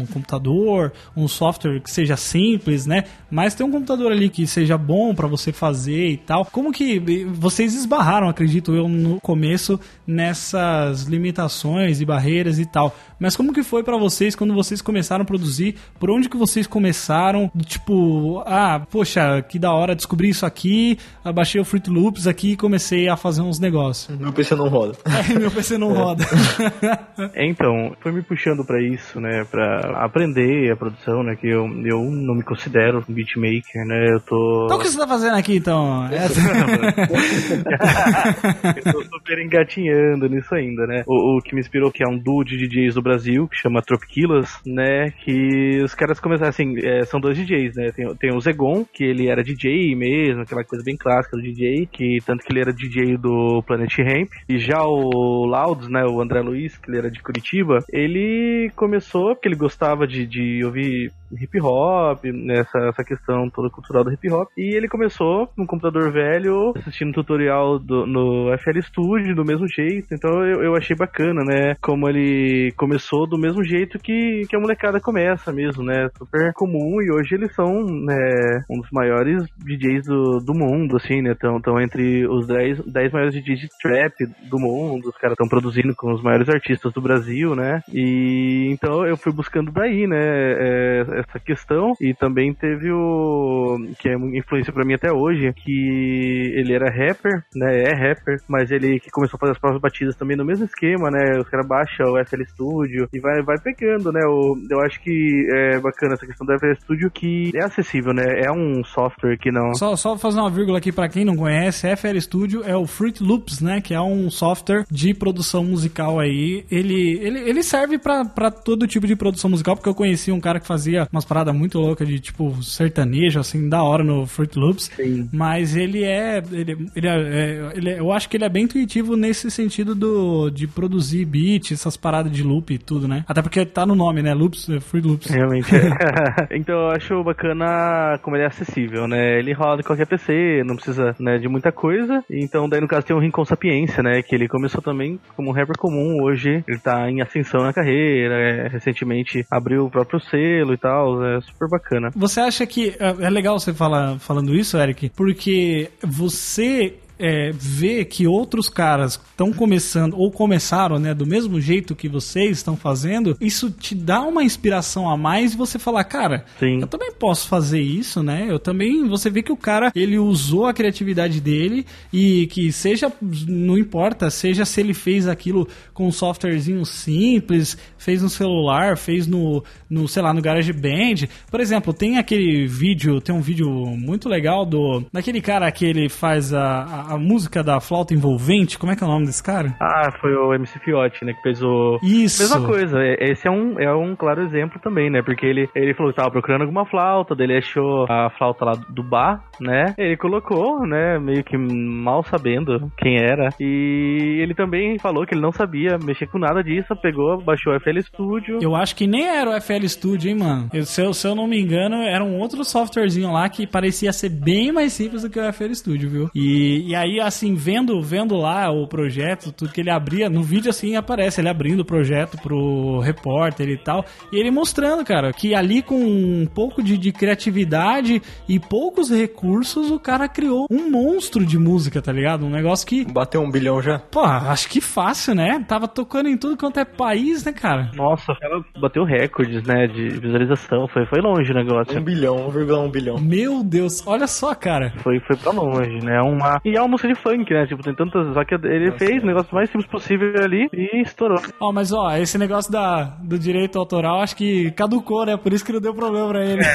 um computador, um software que seja simples, né? Mas ter um computador ali que seja bom para você fazer e tal. Como que vocês esbarraram, acredito eu, no começo nessas limitações e barreiras e tal. Mas como que foi para vocês quando vocês começaram a produzir? Por onde que vocês começaram? Tipo, ah, poxa, que da hora descobri isso aqui, abaixei o Fruit Loops aqui e comecei a fazer uns negócios. Meu PC não roda. É, meu PC não roda. Então, foi me puxando pra isso, né, Pra aprender a produção, né, que eu, eu não me considero um beatmaker, né, eu tô... Então o que você tá fazendo aqui, então? Essa- eu tô super engatinhando nisso ainda, né? O, o que me inspirou que é um duo de DJs do Brasil, que chama Tropiquilas, né? Que os caras começaram assim, é, são dois DJs, né? Tem, tem o Zegon, que ele era DJ mesmo, aquela coisa bem clássica do DJ, que tanto que ele era DJ do Planet Ramp. E já o Louds, né? O André Luiz, que ele era de Curitiba, ele começou porque ele gostava de, de ouvir hip hop, nessa essa questão toda cultural do hip hop. E ele começou no computador velho, assistindo tutorial do, no FL Studio do mesmo jeito. Então eu, eu achei bacana, né? Como ele começou do mesmo jeito que, que a molecada começa mesmo, né? Super comum e hoje eles são né, um dos maiores DJs do, do mundo, assim, né? Estão tão entre os 10, 10 maiores DJs de trap do mundo. Os caras estão produzindo com os maiores artistas do Brasil, né? E então eu fui buscando daí, né? é, essa questão. E também teve o. que é influência pra mim até hoje, que ele era rapper, né? É rapper, mas ele que começou a fazer as próprias batidas também no mesmo esquema, né? Os caras baixam o FL Studio e vai, vai pegando, né? O, eu acho que é bacana essa questão do FL Studio que é acessível, né? É um software que não. Só, só fazer uma vírgula aqui pra quem não conhece, FL Studio é o Fruit Loops, né? Que é um software de produção musical aí. Ele, ele, ele serve pra todo tipo de produção musical, porque eu conheci um cara que fazia umas paradas muito loucas de tipo sertanejo, assim, da hora no Fruit Loops. Sim. Mas ele é. Ele, ele é, é- ele é- Eu acho que ele é bem intuitivo nesse sentido do, de produzir beat, essas paradas de loop e tudo, né? Até porque tá no nome, né? Loops, é, Fruit Loops. Realmente. então eu acho bacana como ele é acessível, né? Ele roda em qualquer PC, não precisa né, de muita coisa. Então daí no caso tem o Rincon Sapiência, né? Que ele começou também como um rapper comum, hoje ele tá em ascensão na carreira, é, recentemente abriu o próprio selo e tal, é super bacana. Você acha que é é legal você falar falando isso, Eric? Porque você é, vê que outros caras estão começando ou começaram, né, do mesmo jeito que vocês estão fazendo, isso te dá uma inspiração a mais e você falar, cara, Sim. eu também posso fazer isso, né? Eu também, você vê que o cara, ele usou a criatividade dele e que seja, não importa, seja se ele fez aquilo com um softwarezinho simples, fez no celular, fez no, no sei lá, no GarageBand. Por exemplo, tem aquele vídeo, tem um vídeo muito legal do daquele cara que ele faz a, a, a música da flauta envolvente, como é que é o nome desse cara? Ah, foi o MC Fiote, né? Que fez o. Isso. Mesma coisa, esse é um, é um claro exemplo também, né? Porque ele, ele falou que tava procurando alguma flauta, daí ele achou a flauta lá do bar, né? Ele colocou, né? Meio que mal sabendo quem era. E ele também falou que ele não sabia mexer com nada disso, pegou, baixou o FL Studio. Eu acho que nem era o FL Studio, hein, mano? Eu- se, eu, se eu não me engano, era um outro softwarezinho lá que parecia ser bem mais simples do que o FL Studio, viu? E, e aí, assim, vendo, vendo lá o projeto, tudo que ele abria, no vídeo assim aparece ele abrindo o projeto pro repórter e tal. E ele mostrando, cara, que ali com um pouco de, de criatividade e poucos recursos, o cara criou um monstro de música, tá ligado? Um negócio que, Bateu um bilhão já? pô, acho que fácil, né? Tava tocando em tudo quanto é país, né, cara? Nossa, ela bateu recordes, né? De visualização. Foi, foi longe o negócio. Um bilhão, 1,1 bilhão. Meu Deus, olha só, cara. Foi, foi pra longe, né? Uma... E é uma música de funk, né? Tipo, tem tantas. Só que ele fez o negócio mais simples possível ali e estourou. Ó, mas ó, esse negócio da, do direito autoral acho que caducou, né? Por isso que não deu problema pra ele.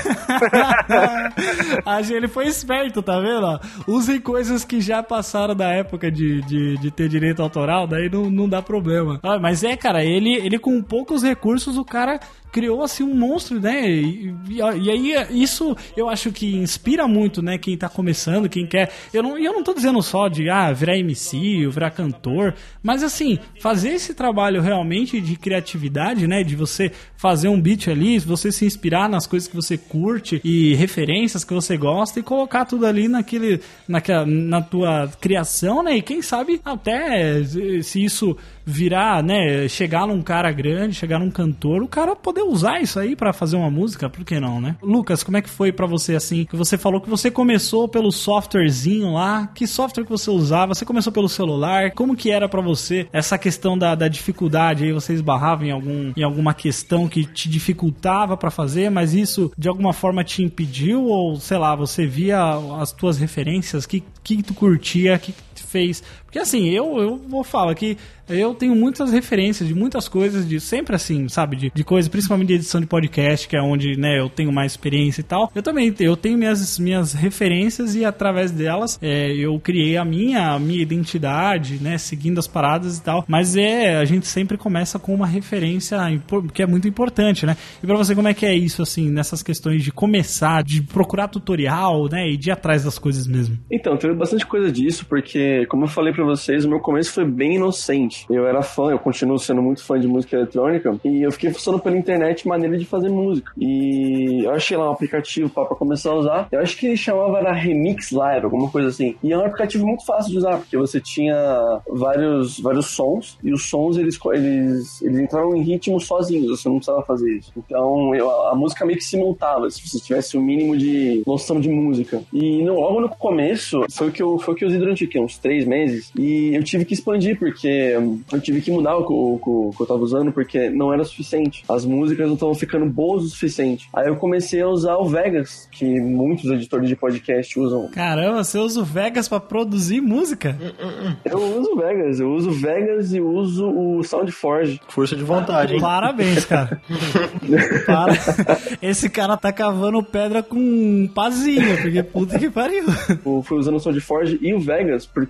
Acho que ele foi esperto, tá vendo? Usem coisas que já passaram da época de, de, de ter direito autoral, daí não, não dá problema. Ah, mas é, cara, ele, ele com poucos recursos, o cara criou assim um monstro, né? E, e- e aí isso eu acho que inspira muito, né? Quem tá começando, quem quer. Eu não, eu não tô dizendo só de ah, virar MC, virar cantor, mas assim, fazer esse trabalho realmente de criatividade, né? De você fazer um beat ali, você se inspirar nas coisas que você curte e referências que você gosta e colocar tudo ali naquele, naquela, na tua criação, né? E quem sabe até se isso virar, né? Chegar num cara grande, chegar num cantor, o cara poder usar isso aí pra fazer uma música, por que não, né? Lucas, como é que foi pra você assim? Que você falou que você começou pelo softwarezinho lá. Que software que você usava? Você começou pelo celular? Como que era pra você essa questão da, da dificuldade aí? Você esbarrava em, algum, em alguma questão que te dificultava pra fazer, mas isso de alguma forma te impediu? Ou sei lá, você via as tuas referências? Que, que tu curtia? Que fez? Porque assim, eu, eu vou falar que eu tenho muitas referências de muitas coisas, de sempre assim, sabe? De, de coisas, principalmente de edição de podcast, que é onde né, eu tenho mais experiência e tal. Eu também eu tenho minhas, minhas referências e através delas é, eu criei a minha, a minha identidade, né? Seguindo as paradas e tal. Mas é, a gente sempre começa com uma referência que é muito importante, né? E pra você, como é que é isso, assim, nessas questões de começar, de procurar tutorial, né? E de ir atrás das coisas mesmo? Então, teve bastante coisa disso, porque, como eu falei pra vocês, o meu começo foi bem inocente. Eu era fã, eu continuo sendo muito fã de música eletrônica, e eu fiquei funcionando pela internet maneira de fazer música. E eu achei lá um aplicativo pra começar a usar. Eu acho que ele chamava era Remix Live, alguma coisa assim. E é um aplicativo muito fácil de usar, porque você tinha vários, vários sons, e os sons eles, eles, eles entraram em ritmo sozinhos, você não precisava fazer isso. Então eu- a música meio que se montava, se você tivesse o mínimo de noção de música. E no- logo no começo, foi o que eu, foi o que eu usei durante o quê? Uns três meses. E eu tive que expandir, porque eu tive que mudar o, que- o, o que eu tava usando, porque não era suficiente. As músicas não estavam ficando boas o suficiente. Aí eu comecei a usar o Vegas, que muitos editores de podcast usam. Caramba, você usa o Vegas pra produzir música? Eu uso o Vegas, eu uso o Vegas e uso o SoundForge. Força de vontade, hein? Parabéns, cara. Para. Esse cara tá cavando pedra com pazinho, porque puta que pariu. Eu fui usando o SoundForge e o Vegas, porque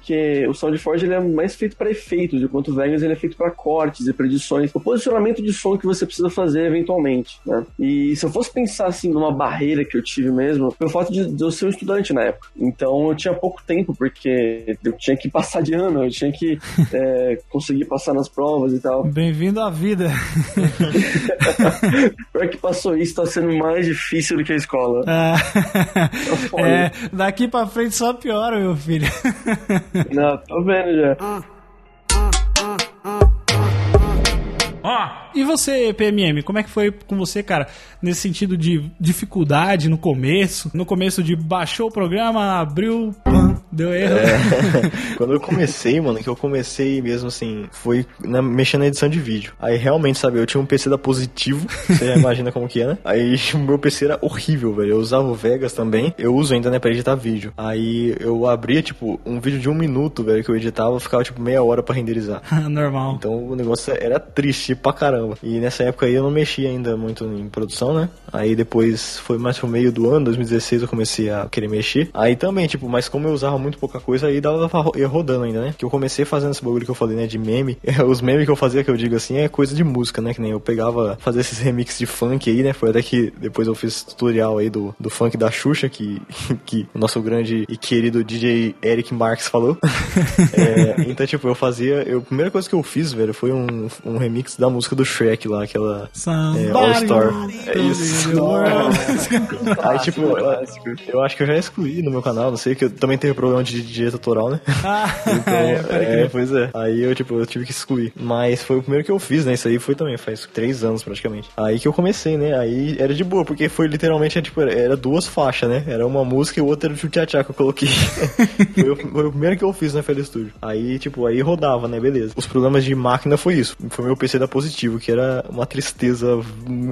o SoundForge ele é mais feito para efeitos, enquanto o Vegas ele é feito para cortes e predições, o posicionamento de som que você precisa fazer eventualmente, né? E se eu fosse pensar assim numa barreira que eu tive mesmo, foi o fato de, de eu ser um estudante na época. Então eu tinha pouco tempo, porque eu tinha que passar de ano, eu tinha que é, conseguir passar nas provas e tal. Bem-vindo à vida. Pior que passou isso, tá sendo mais difícil do que a escola. Ah, foda. é, daqui pra frente só piora, meu filho. Não, tô vendo já. E você, PMM, como é que foi com você, cara? Nesse sentido de dificuldade no começo? No começo de baixou o programa, abriu, pam, deu erro. Quando eu comecei, mano, que eu comecei mesmo assim, foi na- mexendo na edição de vídeo. Aí realmente, sabe, eu tinha um PC da Positivo, você já imagina como que é, né? Aí o meu PC era horrível, velho. Eu usava o Vegas também, eu uso ainda, né, pra editar vídeo. Aí eu abria, tipo, um vídeo de um minuto, velho, que eu editava, ficava, tipo, meia hora pra renderizar. Normal. Então o negócio era triste pra caramba. E nessa época aí eu não mexia ainda muito em produção, né? Aí depois foi mais pro meio do ano, 2016, eu comecei a querer mexer. Aí também, tipo, mas como eu usava muito pouca coisa, aí dava pra ir rodando ainda, né? Que eu comecei fazendo esse bagulho que eu falei, né? De meme. Os memes que eu fazia, que eu digo assim, é coisa de música, né? Que nem eu pegava, fazer esses remixes de funk aí, né? Foi até que depois eu fiz tutorial aí do, do funk da Xuxa, que, que o nosso grande e querido DJ Eric Marques falou. É, então, tipo, eu fazia. Eu, a primeira coisa que eu fiz, velho, foi um, um remix da música do Shrek lá, aquela. É, All Star. É isso. Aí, tipo, eu, acho que eu já excluí no meu canal, não sei, que eu também teve problema de DJ tutorial, né? Ah, Então, é, pode é, pois é. Aí eu, tipo, eu tive que excluir. Mas foi o primeiro que eu fiz, né? Isso aí foi também, faz três anos praticamente. Aí que eu comecei, né? Aí era de boa, porque foi literalmente, é, tipo, era duas faixas, né? Era uma música e outra era o tchutchá que eu coloquei. foi, o, foi o primeiro que eu fiz na FL Studio. Aí, tipo, aí rodava, né? Beleza. Os problemas de máquina foi isso. Foi meu PC da Positivo, que era uma tristeza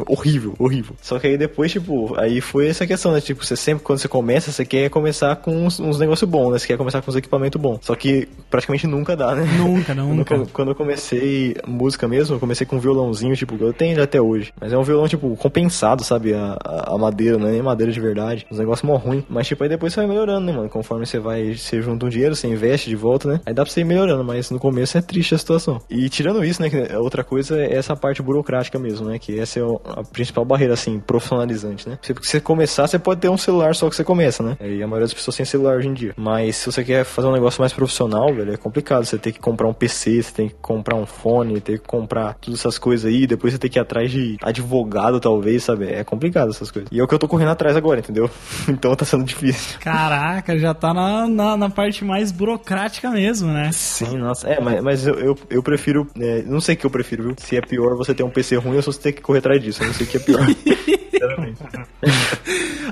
horrível, horrível. Só que aí depois, tipo, aí foi essa questão, né? Tipo, você sempre, quando você começa, você quer começar com uns, uns negócios bons, né? Você quer começar com os equipamentos bons. Só que praticamente nunca dá, né? Nunca, Quando, nunca. quando eu comecei música mesmo, eu comecei com um violãozinho, tipo, eu tenho até hoje. Mas é um violão, tipo, compensado, sabe? A, a- a madeira, não é nem madeira de verdade. Uns negócios mó ruim. Mas, tipo, aí depois você vai melhorando, né, mano? Conforme você vai, você junta um dinheiro, você investe de volta, né? Aí dá pra você ir melhorando, mas no começo é triste a situação. E tirando isso, né, que outra coisa é essa parte burocrática mesmo, né? Que essa é a principal barreira, assim, profissionalizante, né? Você, porque você começar, você pode ter um celular só que você começa, né? E a maioria das pessoas tem celular hoje em dia. Mas se você quer fazer um negócio mais profissional, velho, é complicado. Você tem que comprar um PC, você tem que comprar um fone, tem que comprar todas essas coisas aí, depois você tem que ir atrás de advogado, talvez, sabe? É complicado essas coisas. E é o que eu tô correndo atrás agora, entendeu? então tá sendo difícil. Caraca, já tá na, na, na parte mais burocrática mesmo, né? Sim, nossa. É, mas, mas eu, eu, eu prefiro. é, não sei o que eu prefiro, viu? Se é pior você ter um PC ruim ou se você ter que correr atrás disso. Eu não sei o que é pior. Sinceramente.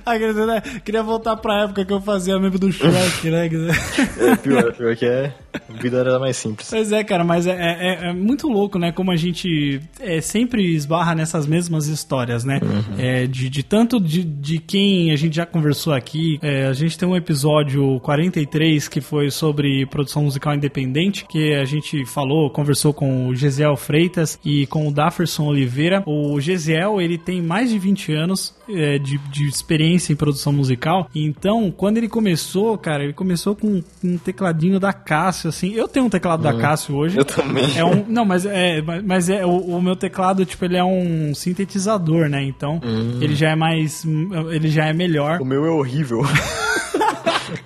Ah, né? Queria voltar pra época que eu fazia meme do Shrek, né? É pior, pior que é. A vida era mais simples. Pois é, cara, mas é, é- é muito louco, né? Como a gente é, sempre esbarra nessas mesmas histórias, né? É, de, de tanto de, de quem a gente já conversou aqui. é, a gente tem um episódio 43 que foi sobre produção musical independente, que a gente falou, conversou com o Gesiel Freitas e com o Dafferson Oliveira. O Gesiel, ele tem mais de 20 anos é, de, de experiência em produção musical. Então, quando ele começou, cara, ele começou com um tecladinho da Cássio, assim. Eu tenho um teclado da Cássio hoje. Eu também. É um, não, mas é, mas é o, o meu teclado, tipo, ele é um sintetizador, né? Então, ele já é mais, ele já é melhor. O meu é horrível.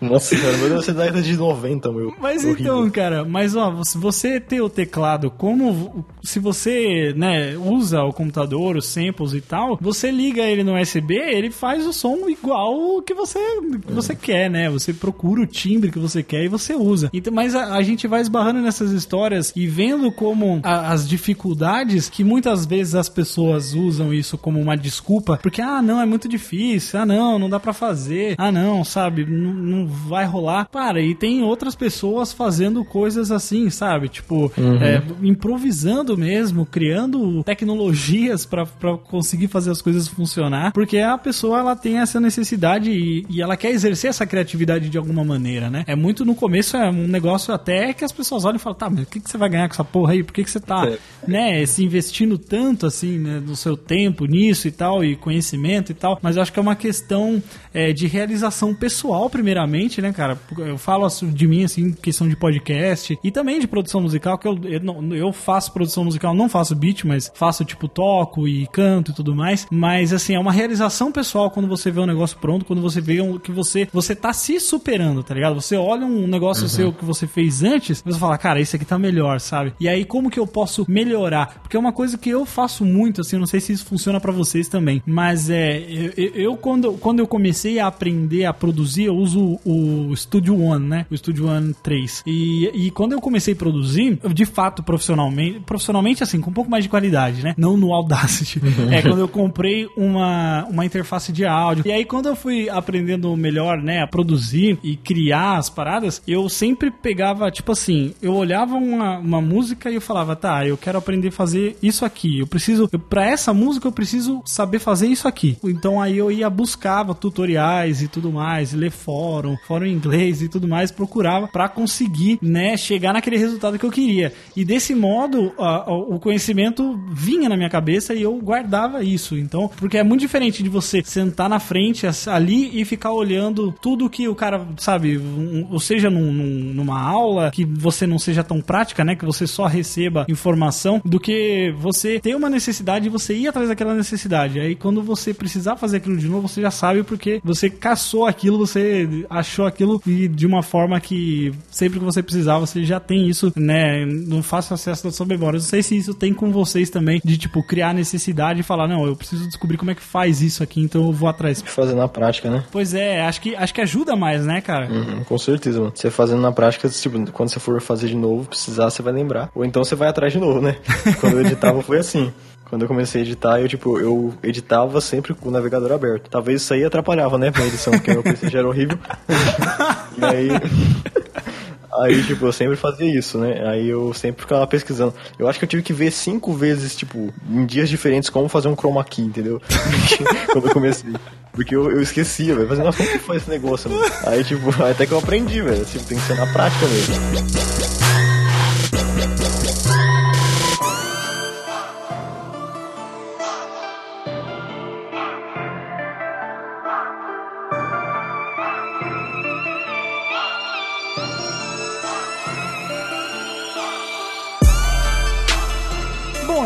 Nossa senhora, meu Deus, você dá de 90, meu. Mas Horrível. então, cara, mas ó, se você ter o teclado como se você, né, usa o computador, os samples e tal, você liga ele no USB, ele faz o som igual o que você que você quer, né? Você procura o timbre que você quer e você usa. Então, mas a, a gente vai esbarrando nessas histórias e vendo como a- as dificuldades que muitas vezes as pessoas usam isso como uma desculpa, porque ah, não, é muito difícil. Ah, não, não dá pra fazer. Ah, não, sabe? Não, não vai rolar. Para, e tem outras pessoas fazendo coisas assim, sabe? Tipo, é, improvisando mesmo, criando tecnologias pra pra conseguir fazer as coisas funcionar, porque a pessoa ela tem essa necessidade e, e ela quer exercer essa criatividade de alguma maneira, né? É muito no começo, é um negócio até que as pessoas olham e falam, tá, mas o que, que você vai ganhar com essa porra aí? Por que, que você tá, É. né, se investindo tanto assim, né, do seu tempo nisso e tal, e conhecimento e tal? Mas eu acho que é uma questão é, de realização pessoal, primeiramente, né, cara? Eu falo assim, de mim, assim, questão de podcast e também de produção musical, que eu, eu, eu faço produção musical, não faço beat, mas faço, tipo, toco e canto e tudo mais. Mas, assim, é uma realização pessoal quando você vê um negócio pronto, quando você vê um, que você, você tá se superando, tá ligado? Você olha um negócio seu que você fez antes, você fala, cara, esse aqui tá melhor, sabe? E aí, como que eu posso melhorar? Porque é uma coisa que eu faço muito, assim, não sei se isso funciona pra vocês também, mas é, eu, eu- eu, quando, quando eu comecei a aprender a produzir, eu uso o, o Studio One, né? O Studio One 3. E, e quando eu comecei a produzir, eu, de fato, profissionalmente, profissionalmente, assim, com um pouco mais de qualidade, né? Não no Audacity. é quando eu comprei uma, uma interface de áudio. E aí, quando eu fui aprendendo melhor, né, a produzir e criar as paradas, eu sempre pegava, tipo assim, eu olhava uma, uma música e eu falava, tá, eu quero aprender a fazer isso aqui. Eu preciso, eu, pra essa música, eu preciso saber fazer isso aqui. Então aí eu ia, buscava tutoriais e tudo mais, ler fórum, fórum inglês e tudo mais, procurava pra conseguir, né, chegar naquele resultado que eu queria. E desse modo, a- a- o conhecimento vinha na minha cabeça e eu guardava isso. Então, porque é muito diferente de você sentar na frente ali e ficar olhando tudo que o cara, sabe, um- ou seja, num- num- numa aula que você não seja tão prática, né, que você só receba informação, do que você ter uma necessidade e você ir atrás daquela necessidade. Aí quando você precisar fazer aquilo de novo, você já sabe porque você caçou aquilo, você achou aquilo e de uma forma que sempre que você precisar, você já tem isso, né, no fácil acesso da sua memória. Não sei se isso tem com vocês também, de tipo, criar necessidade e falar, não, eu preciso descobrir como é que faz isso aqui, então eu vou atrás. Fazer na prática, né? Pois é, acho que, acho que ajuda mais, né, cara? Uhum, com certeza, mano. Você fazendo na prática, tipo, quando você for fazer de novo, precisar, você vai lembrar. Ou então você vai atrás de novo, né? Quando eu editava foi assim. Quando eu comecei a editar, eu, tipo, eu editava sempre com o navegador aberto. Talvez isso aí atrapalhava, né, pra edição, porque meu PC já era horrível. e aí... Aí, tipo, eu sempre fazia isso, né? Aí eu sempre ficava pesquisando. Eu acho que eu tive que ver cinco vezes, tipo, em dias diferentes, como fazer um chroma key, entendeu? Quando eu comecei. Porque eu, eu esquecia, velho. Falei, nossa, como que faz esse negócio, mano? Aí, tipo, até que eu aprendi, velho. Tipo, tem que ser na prática mesmo.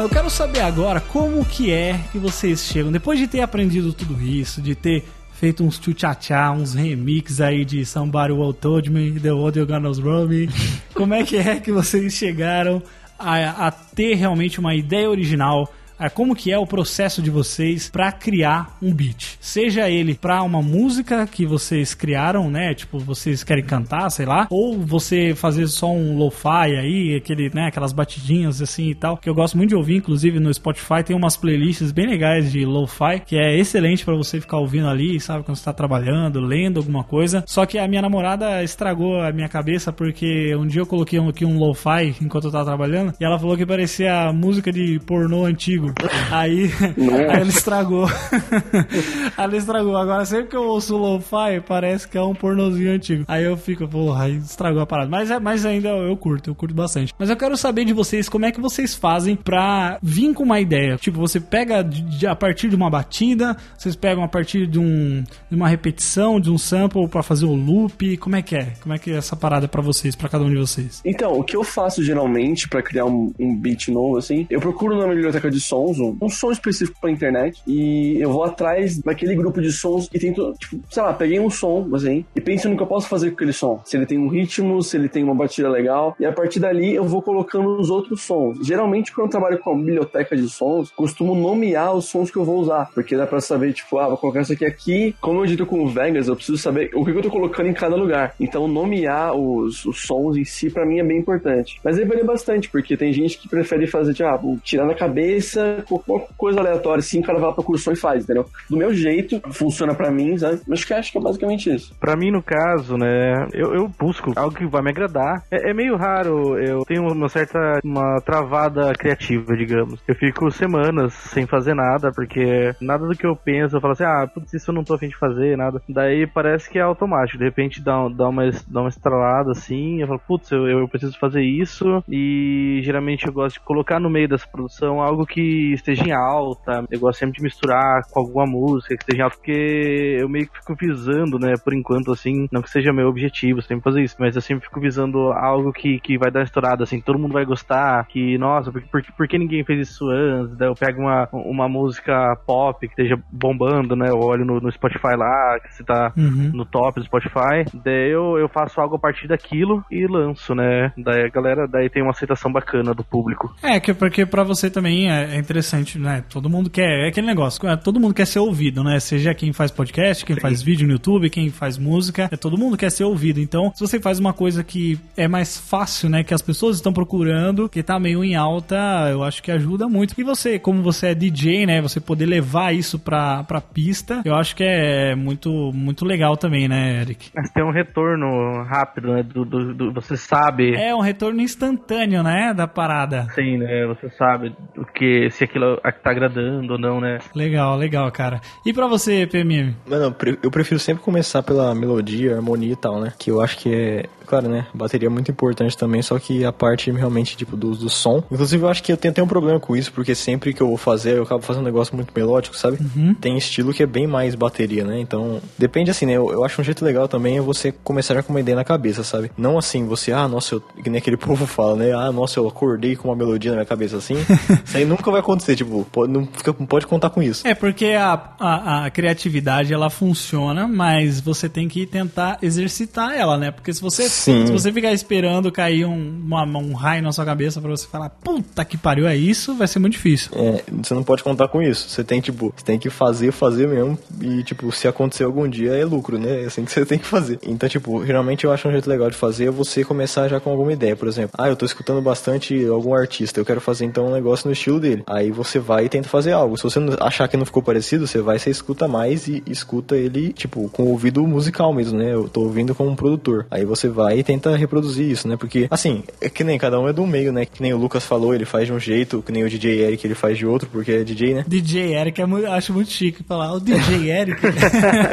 Eu quero saber agora como que é que vocês chegam, depois de ter aprendido tudo isso, de ter feito uns tchutchá, uns remix aí de Somebody Will Told Me, The World You Gonna Roll Me, como é que é que vocês chegaram a, a ter realmente uma ideia original como que é o processo de vocês pra criar um beat. Seja ele pra uma música que vocês criaram, né? Tipo, vocês querem cantar, sei lá, ou você fazer só um lo-fi aí, aquele, né, aquelas batidinhas assim e tal, que eu gosto muito de ouvir, inclusive no Spotify tem umas playlists bem legais de lo-fi, que é excelente pra você ficar ouvindo ali, sabe, quando você tá trabalhando, lendo alguma coisa. Só que a minha namorada estragou a minha cabeça porque um dia eu coloquei um- aqui um lo-fi enquanto eu tava trabalhando e ela falou que parecia música de pornô antigo. Aí, aí ela estragou. ela estragou. Agora, sempre que eu ouço lo-fi, parece que é um pornozinho antigo. Aí eu fico, porra, aí estragou a parada. Mas, é, mas ainda eu curto, eu curto bastante. Mas eu quero saber de vocês como é que vocês fazem pra vir com uma ideia. Tipo, você pega de- de- a partir de uma batida, vocês pegam a partir de, um, de uma repetição, de um sample pra fazer o loop. Como é que é? Como é que é essa parada pra vocês, pra cada um de vocês? Então, o que eu faço geralmente pra criar um, um beat novo, assim, eu procuro na biblioteca de sons um, um som específico pra internet e eu vou atrás daquele grupo de sons e tento, tipo, sei lá, peguei um som, assim, e penso no que eu posso fazer com aquele som. Se ele tem um ritmo, se ele tem uma batida legal, e a partir dali eu vou colocando os outros sons. Geralmente, quando eu trabalho com a biblioteca de sons, costumo nomear os sons que eu vou usar, porque dá pra saber, tipo, ah, vou colocar isso aqui aqui. Como eu edito com o Vegas, eu preciso saber o que eu tô colocando em cada lugar. Então, nomear os, os sons em si, pra mim, é bem importante. Mas aí varia bastante, porque tem gente que prefere fazer, tipo, ah, tirar na cabeça, qualquer coisa aleatória, assim, o cara vai lá pra cursão e faz, entendeu? Do meu jeito, funciona pra mim, sabe? Mas acho que, acho que é basicamente isso. Pra mim, no caso, né, eu, eu busco algo que vai me agradar. É, é meio raro, eu tenho uma certa, uma travada criativa, digamos. Eu fico semanas sem fazer nada, porque nada do que eu penso, eu falo assim, ah, putz, isso eu não tô afim de fazer, nada. Daí parece que é automático, de repente dá, dá, uma, dá uma estralada assim, eu falo, putz, eu, eu preciso fazer isso, e geralmente eu gosto de colocar no meio dessa produção algo que esteja em alta, eu gosto sempre de misturar com alguma música que esteja em alta, porque eu meio que fico visando, né, por enquanto, assim, não que seja meu objetivo sempre fazer isso, mas eu sempre fico visando algo que, que vai dar estourada, assim, todo mundo vai gostar, que, nossa, por, por, por que ninguém fez isso antes? Daí eu pego uma, uma música pop que esteja bombando, né, eu olho no, no Spotify lá, que você tá Uhum. no top do Spotify, daí eu, eu faço algo a partir daquilo e lanço, né, daí a galera, daí tem uma aceitação bacana do público. É, que porque pra você também é é interessante, né? Todo mundo quer, é aquele negócio, é, todo mundo quer ser ouvido, né? Seja quem faz podcast, quem faz vídeo no YouTube, quem faz música, é, todo mundo quer ser ouvido. Então, se você faz uma coisa que é mais fácil, né? Que as pessoas estão procurando, que tá meio em alta, eu acho que ajuda muito. E você, como você é DJ, né? Você poder levar isso pra, pra pista, eu acho que é muito, muito legal também, né, Eric? Mas tem um retorno rápido, né, do, do, do- você sabe... É um retorno instantâneo, né? Da parada. Sim, né? Você sabe o que, se aquilo tá agradando ou não, né? Legal, legal, cara. E pra você, PMM? Mano, eu prefiro sempre começar pela melodia, harmonia e tal, né? Que eu acho que é, claro, né? Bateria é muito importante também, só que a parte realmente, tipo, do, do som. Inclusive, eu acho que eu tenho até um problema com isso, porque sempre que eu vou fazer, eu acabo fazendo um negócio muito melódico, sabe? Tem estilo que é bem mais bateria, né? Então, depende assim, né? Eu, eu acho um jeito legal também é você começar já com uma ideia na cabeça, sabe? Não assim, você, ah, nossa, eu, que nem aquele povo fala, né? Ah, nossa, eu acordei com uma melodia na minha cabeça assim. isso aí nunca vai acontecer, tipo, pode, não, fica, não pode contar com isso. É porque a, a, a criatividade ela funciona, mas você tem que tentar exercitar ela, né? Porque se você, Sim. se você ficar esperando cair um, uma- um raio na sua cabeça pra você falar, puta que pariu, é isso, vai ser muito difícil. É, você não pode contar com isso. Você tem, tipo, você tem que fazer, fazer mesmo. E, tipo, se acontecer algum dia é lucro, né? É assim que você tem que fazer. Então, tipo, geralmente eu acho um jeito legal de fazer é você começar já com alguma ideia. Por exemplo, ah, eu tô escutando bastante algum artista, eu quero fazer então um negócio no estilo dele. Aí você vai e tenta fazer algo. Se você achar que não ficou parecido, você vai, você escuta mais e escuta ele, tipo, com o ouvido musical mesmo, né? Eu tô ouvindo como um produtor. Aí você vai vai e tenta reproduzir isso, né? Porque, assim, é que nem cada um é do meio, né? Que nem o Lucas falou, ele faz de um jeito, que nem o DJ Eric ele faz de outro, porque é DJ, né? DJ Eric, é muito- acho muito chique falar. O DJ Eric.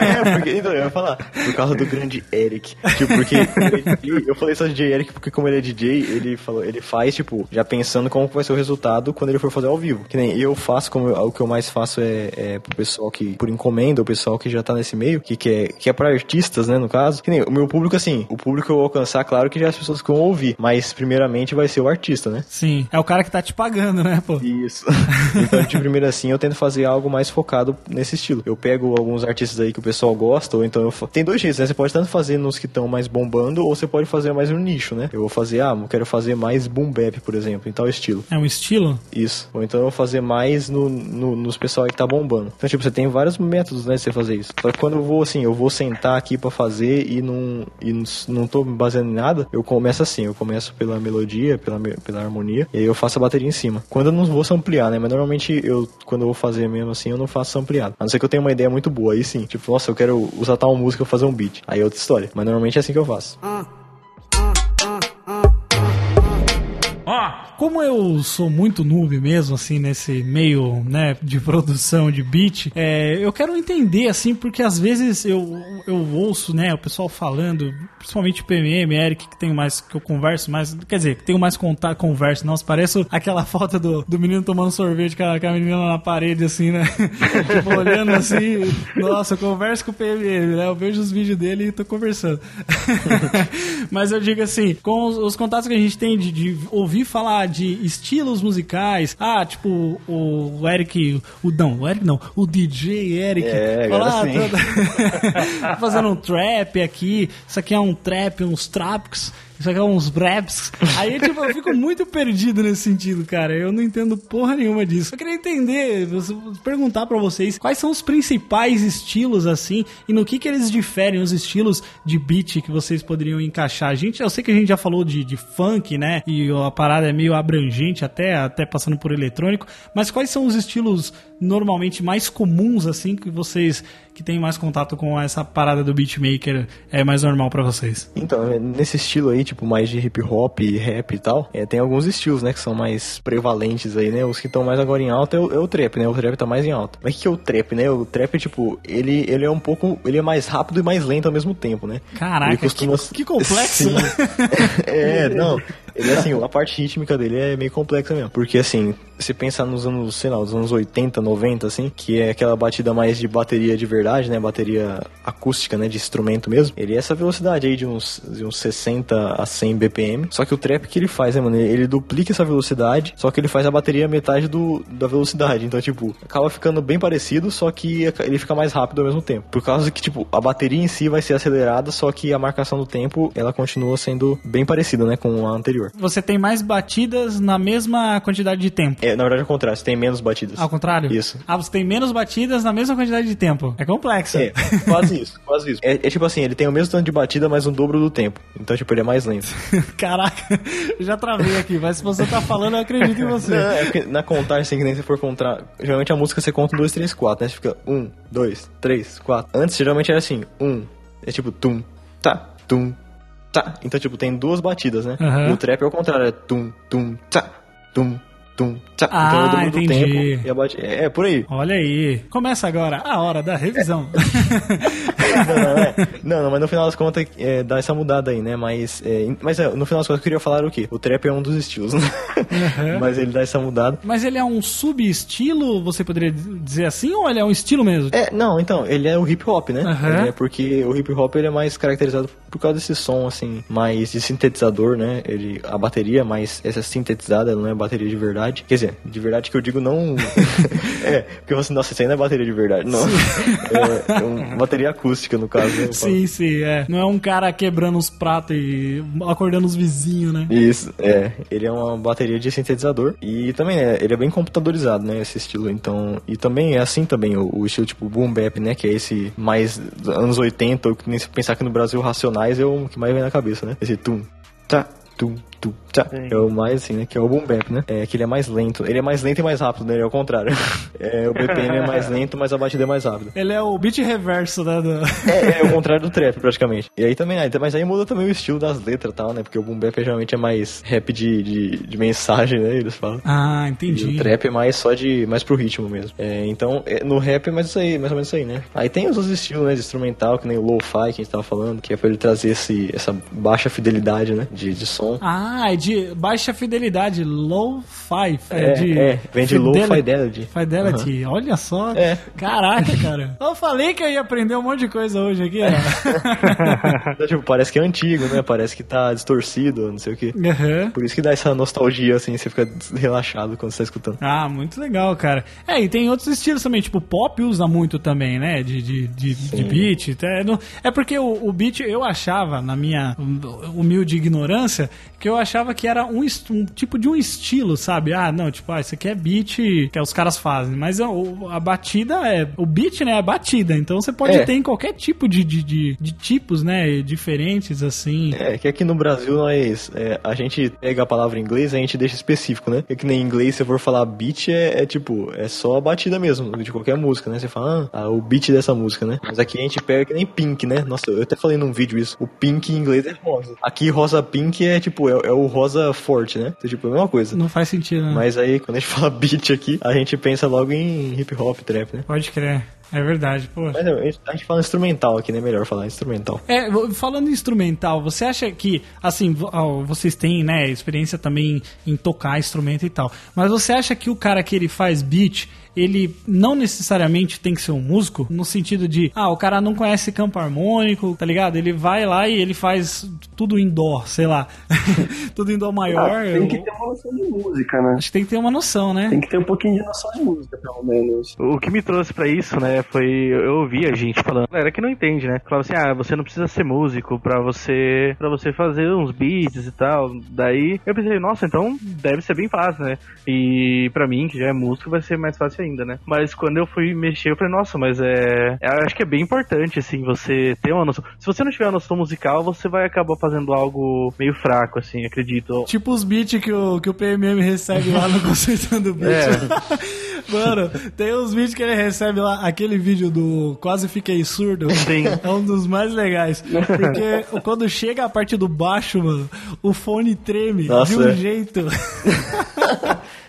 É, porque, então, eu ia falar, por causa do grande Eric. Tipo, porque ele eu falei só DJ Eric porque como ele é DJ, ele falou, ele faz, tipo, já pensando como vai ser o resultado quando ele for fazer ao vivo. Que nem eu faço, como eu- o que eu mais faço é, é pro pessoal que, por encomenda, o pessoal que já tá nesse meio, que, que, é, que é pra artistas, né, no caso. Que nem o meu público, assim, o público eu alcançar, claro que já as pessoas que vão ouvir, mas primeiramente vai ser o artista, né? Sim, é o cara que tá te pagando, né, pô? Isso. então, de primeira assim, eu tento fazer algo mais focado nesse estilo. Eu pego alguns artistas aí que o pessoal gosta, ou então eu fa... Tem dois jeitos, né? Você pode tanto fazer nos que estão mais bombando, ou você pode fazer mais no nicho, né? Eu vou fazer, ah, eu quero fazer mais boom bap, por exemplo, em tal estilo. É um estilo? Isso. Ou então eu vou fazer mais no, no- nos pessoal aí que tá bombando. Então, tipo, você tem vários métodos, né, de você fazer isso. Só que quando eu vou, assim, eu vou sentar aqui pra fazer e não, e não tô me baseando em nada, eu começo assim, eu começo pela melodia, pela, pela harmonia, e aí eu faço a bateria em cima. Quando eu não vou samplear, né, mas normalmente eu, quando eu vou fazer mesmo assim, eu não faço sampleado. A não ser que eu tenha uma ideia muito boa, aí sim. Tipo, nossa, eu quero usar tal música pra fazer um beat. Aí é outra história. Mas normalmente é assim que eu faço. Como eu sou muito noob mesmo, assim, nesse meio, né, de produção de beat, é, eu quero entender, assim, porque às vezes eu, eu ouço, né, o pessoal falando, principalmente PMM, Eric, que tenho mais, que eu converso mais, quer dizer, que tenho mais contato, converso, nossa, parece aquela foto do, do menino tomando sorvete com a, com a menina na parede, assim, né, tipo, olhando assim, nossa, eu converso com o PMM, né, eu vejo os vídeos dele e tô conversando. Mas eu digo assim, com os, os contatos que a gente tem de, de ouvir falar de estilos musicais, ah, tipo, o, Eric, o não, o Eric não, o DJ Eric, É, falar, sim. tô- fazendo um trap aqui, isso aqui é um trap, uns traps, é uns raps. Aí, tipo, eu fico muito perdido nesse sentido, cara. Eu não entendo porra nenhuma disso. Eu queria entender, perguntar pra vocês quais são os principais estilos, assim, e no que que eles diferem, os estilos de beat que vocês poderiam encaixar. A gente, eu sei que a gente já falou de, de funk, né? E a parada é meio abrangente, até, até passando por eletrônico. Mas quais são os estilos normalmente mais comuns, assim, que vocês que têm mais contato com essa parada do beatmaker é mais normal pra vocês? Então, é, nesse estilo aí, tipo, mais de hip hop, rap e tal, é, tem alguns estilos, né, que são mais prevalentes aí, né? Os que estão mais agora em alta é o, é o trap, né? O trap tá mais em alta. Mas o que é o trap, né? O trap, tipo, ele, ele é um pouco. Ele é mais rápido e mais lento ao mesmo tempo, né? Caraca, costuma- que, que complexo. Sim. é, não. Ele, assim, a parte rítmica dele é meio complexa mesmo. Porque, assim, se pensar nos anos, sei lá, os anos 80, 90, assim, que é aquela batida mais de bateria de verdade, né? Bateria acústica, né? De instrumento mesmo. Ele é essa velocidade aí de uns, de uns 60 a 100 BPM. Só que o trap que ele faz, né, mano? Ele duplica essa velocidade, só que ele faz a bateria metade do, da velocidade. Então, tipo, acaba ficando bem parecido, só que ele fica mais rápido ao mesmo tempo. Por causa que, tipo, a bateria em si vai ser acelerada, só que a marcação do tempo, ela continua sendo bem parecida, né? Com a anterior. Você tem mais batidas na mesma quantidade de tempo. É, na verdade, é o contrário, você tem menos batidas. Ao contrário? Isso. Ah, você tem menos batidas na mesma quantidade de tempo. É complexo. É, quase isso, quase isso. É, é tipo assim, ele tem o mesmo tanto de batida, mas um dobro do tempo. Então, tipo, ele é mais lento. Caraca, já travei aqui, mas se você tá falando, eu acredito em você. Não, é porque na contagem, assim, que nem se for contar. Geralmente a música você conta um, dois, três, quatro, né? Você fica um, dois, três, quatro. Antes, geralmente era assim, um. É tipo tum, tá, tum, tá. Então, tipo, tem duas batidas, né? E o trap é o contrário, é tum, tum, tá, tum, tum, tá. Ah, então dobro do entendi. tempo. E a bati- É, é, por aí. Olha aí. Começa agora a hora da revisão. não, não, não, mas no final das contas é, dá essa mudada aí, né? Mas, é, mas é, no final das contas eu queria falar o quê? O trap é um dos estilos, né? mas ele dá essa mudada. Mas ele é um subestilo, você poderia dizer assim, ou ele é um estilo mesmo? É, não, então, ele é o hip hop, né? Ele é porque o hip hop ele é mais caracterizado por causa desse som, assim, mais de sintetizador, né? Ele, a bateria é mais essa sintetizada, ela não é bateria de verdade. Quer dizer, de verdade que eu digo não. é, porque você, nossa, isso não é bateria de verdade, não. é, é uma bateria acústica, no caso. né? Sim, sim, é. Não é um cara quebrando os pratos e acordando os vizinhos, né? Isso, é. Ele é uma bateria de sintetizador. E também, é, ele é bem computadorizado, né? Esse estilo. Então. E também é assim também, o, o estilo tipo boom bap, né? Que é esse mais anos 80, ou que nem se pensar que no Brasil Racionais é o que mais vem na cabeça, né? Esse tum, tá, tum, tu, tchá, é o mais assim, né? Que é o boom bap, né? É que ele é mais lento. Ele é mais lento e mais rápido, né? Ele é o contrário. É, o BPM é mais lento, mas a batida é mais rápida. Ele é o beat reverso, né? do- É, é o contrário do trap, praticamente. E aí também, aí, mas aí muda também o estilo das letras e tal, né? Porque o boom bap geralmente é mais rap de, de, de mensagem, né? Eles falam. Ah, E entendi. o trap é mais só de. mais pro ritmo mesmo. É, então, é, no rap é mais isso aí, mais ou menos isso aí, né? Aí tem os outros estilos, né? De instrumental, que nem o lo-fi que a gente tava falando, que é pra ele trazer esse, essa baixa fidelidade, né? De, de som. Ah, é de baixa fidelidade, low-fi. É, de é, vem de low fidelity. Fidelity, olha só. É. Caraca, cara. Eu falei que eu ia aprender um monte de coisa hoje aqui. Então, tipo, parece que é antigo, né? Parece que tá distorcido, não sei o quê. Aham. Por isso que dá essa nostalgia, assim, você fica relaxado quando você tá escutando. Ah, muito legal, cara. É, e tem outros estilos também, tipo, pop usa muito também, né? De, de, de, de beat. É, é porque o, o beat, eu achava, na minha hum, humilde ignorância, que eu achava que era um, um tipo de um estilo, sabe? Ah, não, tipo, ah, isso aqui é beat que os caras fazem. Mas a, a batida é. O beat, né? É a batida. Então você pode É. ter em qualquer tipo de, de, de, de tipos, né? Diferentes, assim. É, que aqui no Brasil nós. é, a gente pega a palavra em inglês e a gente deixa específico, né? É que nem em inglês, se eu for falar beat, é, é tipo, é só a batida mesmo, de qualquer música, né? Você fala, ah, o beat dessa música, né? Mas aqui a gente pega que nem pink, né? Nossa, eu até falei num vídeo isso. O pink em inglês é rosa. Aqui rosa pink é tipo, é, é o rosa forte, né? Então, tipo, é a mesma coisa. Não faz sentido, né? Mas aí, quando a gente fala beat aqui, a gente pensa logo em hip hop, trap, né? Pode crer. É verdade, pô. Mas a gente- fala instrumental aqui, né? Melhor falar instrumental. É, falando em instrumental, você acha que, assim, ó, vocês têm, né, experiência também em tocar instrumento e tal, mas você acha que o cara que ele faz beat, ele não necessariamente tem que ser um músico, no sentido de, ah, o cara não conhece campo harmônico, tá ligado? Ele vai lá e ele faz tudo em dó, sei lá, tudo em dó maior. Ah, tem que ter uma noção de música, né? Acho que tem que ter uma noção, né? Tem que ter um pouquinho de noção de música, pelo menos. O que me trouxe pra isso, né, foi eu ouvi a gente falando, galera que não entende, né? Falava assim: "Ah, você não precisa ser músico pra você para você fazer uns beats e tal". Daí eu pensei: "Nossa, então deve ser bem fácil, né?". E pra mim, que já é músico, vai ser mais fácil ainda, né? Mas quando eu fui mexer, eu falei: "Nossa, mas é, eu acho que é bem importante assim você ter uma noção. Se você não tiver uma noção musical, você vai acabar fazendo algo meio fraco assim, acredito. Tipo os beats que o, que o PMM recebe lá no Consertando Beat. Mano, tem uns vídeos que ele recebe lá, aquele vídeo do Quase Fiquei Surdo. Sim. É um dos mais legais. Porque quando chega a parte do baixo, mano, o fone treme Nossa, de um é. jeito.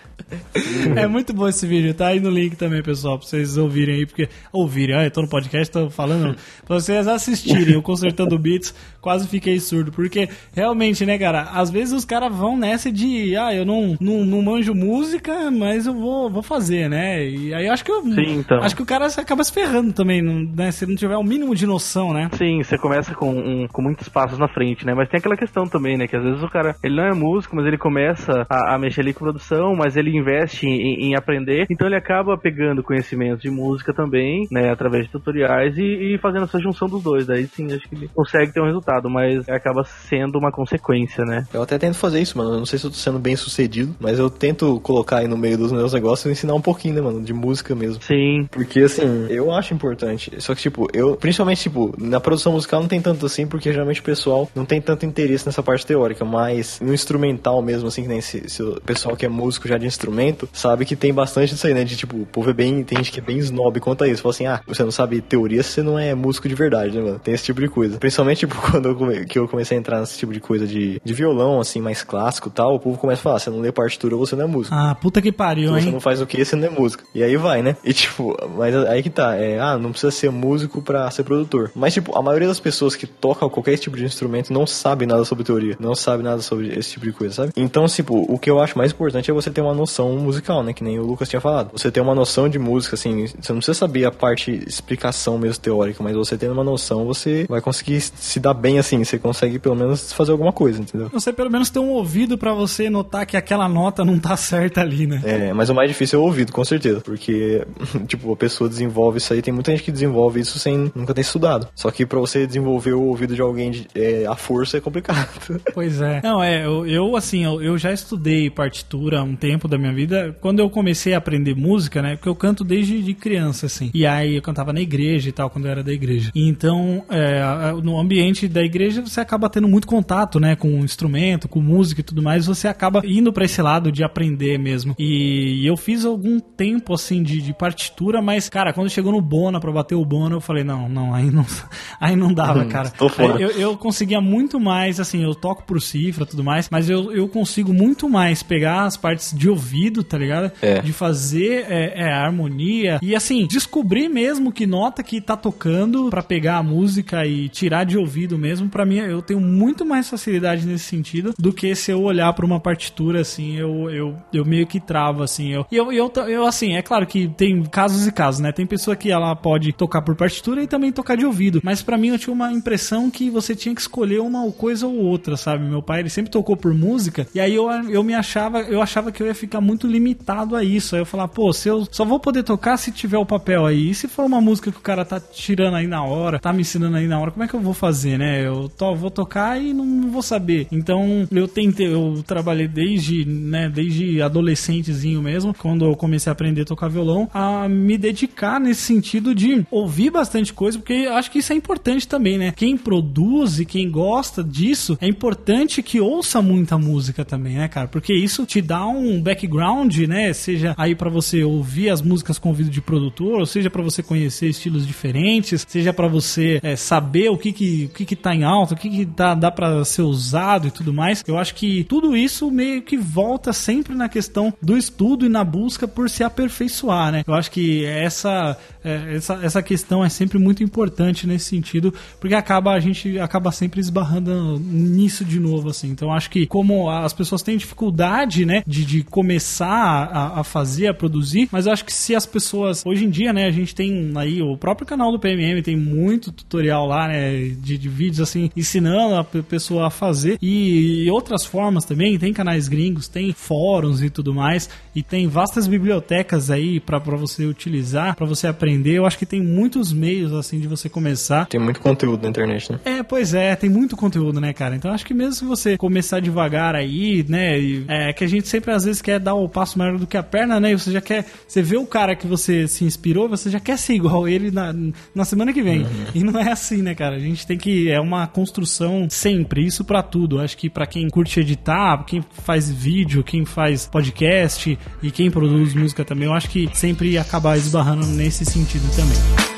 É muito bom esse vídeo, tá aí no link também, pessoal, pra vocês ouvirem aí, porque. Ouvirem, ah, eu tô no podcast, tô falando. pra vocês assistirem o Consertando Beats, quase fiquei surdo. Porque realmente, né, cara, às vezes os caras vão nessa de, ah, eu não, não, não manjo música, mas eu vou, vou fazer, né? E aí eu acho que eu. Sim, então. Acho que o cara acaba se ferrando também, né? Se não tiver o mínimo de noção, né? Sim, você começa com, um- com muitos passos na frente, né? Mas tem aquela questão também, né? Que às vezes o cara, ele não é músico, mas ele começa a, a mexer ali com produção, mas ele investe em, em aprender, então ele acaba pegando conhecimentos de música também, né? Através de tutoriais e, e fazendo essa junção dos dois. Daí sim, acho que ele consegue ter um resultado, mas acaba sendo uma consequência, né? Eu até tento fazer isso, mano. Eu não sei se eu tô sendo bem sucedido, mas eu tento colocar aí no meio dos meus negócios e ensinar um pouquinho, né, mano, de música mesmo. Sim, Porque, assim, eu acho importante. Só que, tipo, eu, principalmente, tipo, na produção musical não tem tanto assim, porque geralmente o pessoal não tem tanto interesse nessa parte teórica, mas no instrumental mesmo, assim, que nem se, se o pessoal que é músico já de instrumento, sabe que tem bastante disso aí, né? De, tipo, o povo é bem, tem gente que é bem snob quanto a isso. Fala assim, ah, você não sabe teoria, você não é músico de verdade, né, mano? Tem esse tipo de coisa. Principalmente, tipo, quando eu, come- que eu comecei a entrar nesse tipo de coisa de, de violão, assim, mais clássico e tal, o povo começa a falar, você não lê partitura, você não é músico. Ah, puta que pariu, Se você hein? não faz o que, você não é músico. E aí vai, né? E tipo, mas aí que tá. É, ah, não precisa ser músico pra ser produtor. Mas, tipo, a maioria das pessoas que tocam qualquer tipo de instrumento não sabe nada sobre teoria. Não sabe nada sobre esse tipo de coisa, sabe? Então, tipo, o que eu acho mais importante é você ter uma noção musical, né? Que nem o Lucas tinha falado. Você ter uma noção de música, assim, você não precisa saber a parte explicação mesmo teórica, mas você tendo uma noção, você vai conseguir se dar bem assim. Você consegue pelo menos fazer alguma coisa, entendeu? Você pelo menos tem um ouvido pra você notar que aquela nota não tá certa ali, né? É, mas o mais difícil é o ouvido, com certeza. Porque, tipo, a pessoa desenvolve isso aí. Tem muita gente que desenvolve isso sem nunca ter estudado. Só que pra você desenvolver o ouvido de alguém de, é, à força é complicado. Pois é. Não, é, eu, eu, assim, eu, eu já estudei partitura há um tempo da minha vida. Quando eu comecei a aprender música, né? Porque eu canto desde de criança, assim. E aí eu cantava na igreja e tal, quando eu era da igreja. Então, é, a- no ambiente da igreja, você acaba tendo muito contato, né? Com o instrumento, com música e tudo mais. Você acaba indo pra esse lado de aprender mesmo. E eu fiz algum tempo, assim, de, de partitura, mas, cara, quando chegou no Bona, pra bater o Bona, eu falei, não, não, aí não, aí não dava, cara. tô fora. Eu, eu conseguia muito mais, assim, eu toco por cifra e tudo mais, mas eu, eu consigo muito mais pegar as partes de ouvido, tá ligado? É. De fazer é, é, a harmonia e, assim, descobrir mesmo que nota que tá tocando pra pegar a música e tirar de ouvido mesmo. Pra mim, eu tenho muito mais facilidade nesse sentido do que se eu olhar pra uma partitura, assim, eu, eu, eu meio que travo, assim. Eu, e eu, eu, eu, assim, é claro que tem casos e casos, né? Tem pessoa que ela pode tocar por partitura e também tocar de ouvido. Mas pra mim eu tinha uma impressão que você tinha que escolher uma coisa ou outra, sabe? Meu pai, ele sempre tocou por música, e aí eu, eu me achava, eu achava que eu ia ficar muito limitado a isso. Aí eu falava, pô, se eu só vou poder tocar se tiver o papel aí. E se for uma música que o cara tá tirando aí na hora, tá me ensinando aí na hora, como é que eu vou fazer, né? Eu to, vou tocar e não, não vou saber. Então eu tentei, eu trabalhei desde, né, desde adolescentezinho mesmo, quando eu comecei a aprender a tocar violão, a me dedicar nesse sentido de ouvir bastante coisa, porque eu acho que isso é importante também, né? Quem produz e quem gosta disso, é importante que ouça muita música também, né, cara? Porque isso te dá um background, né? Seja aí pra você ouvir as músicas com ouvido de produtor, ou seja pra você conhecer estilos diferentes, seja pra você é, saber o que que, o que que tá em alta, o que que dá, dá pra ser usado e tudo mais. Eu acho que tudo isso meio que volta sempre na questão do estudo e na busca por se aperfeiçoar, né? Eu acho que essa, é, essa, essa questão é sempre muito importante nesse sentido, porque acaba a gente acaba sempre esbarrando nisso de novo, assim. Então acho que como as pessoas têm dificuldade, né, de, de começar a, a fazer, a produzir, mas eu acho que se as pessoas, hoje em dia, né, a gente tem aí o próprio canal do PMM, tem muito tutorial lá, né, de, de vídeos assim, ensinando a pe- pessoa a fazer e, outras formas também, tem canais gringos, tem fóruns e tudo mais, e tem vastas bibliotecas aí pra pra você utilizar, pra você aprender. Eu acho que tem muitos meios assim de você começar. Tem muito conteúdo na internet, né? É, pois é, tem muito conteúdo, né, cara? Então acho que mesmo se você começar devagar aí, né, e- é que a gente sempre às vezes quer dar o passo maior do que a perna, né? E você já quer, você vê o cara que você se inspirou, você já quer ser igual ele na, na semana que vem. E não é assim, né, cara? A gente tem que é uma construção sempre, isso pra tudo. Acho que pra quem curte editar, quem faz vídeo, quem faz podcast e quem produz música também, eu acho que sempre acabar esbarrando nesse sentido também.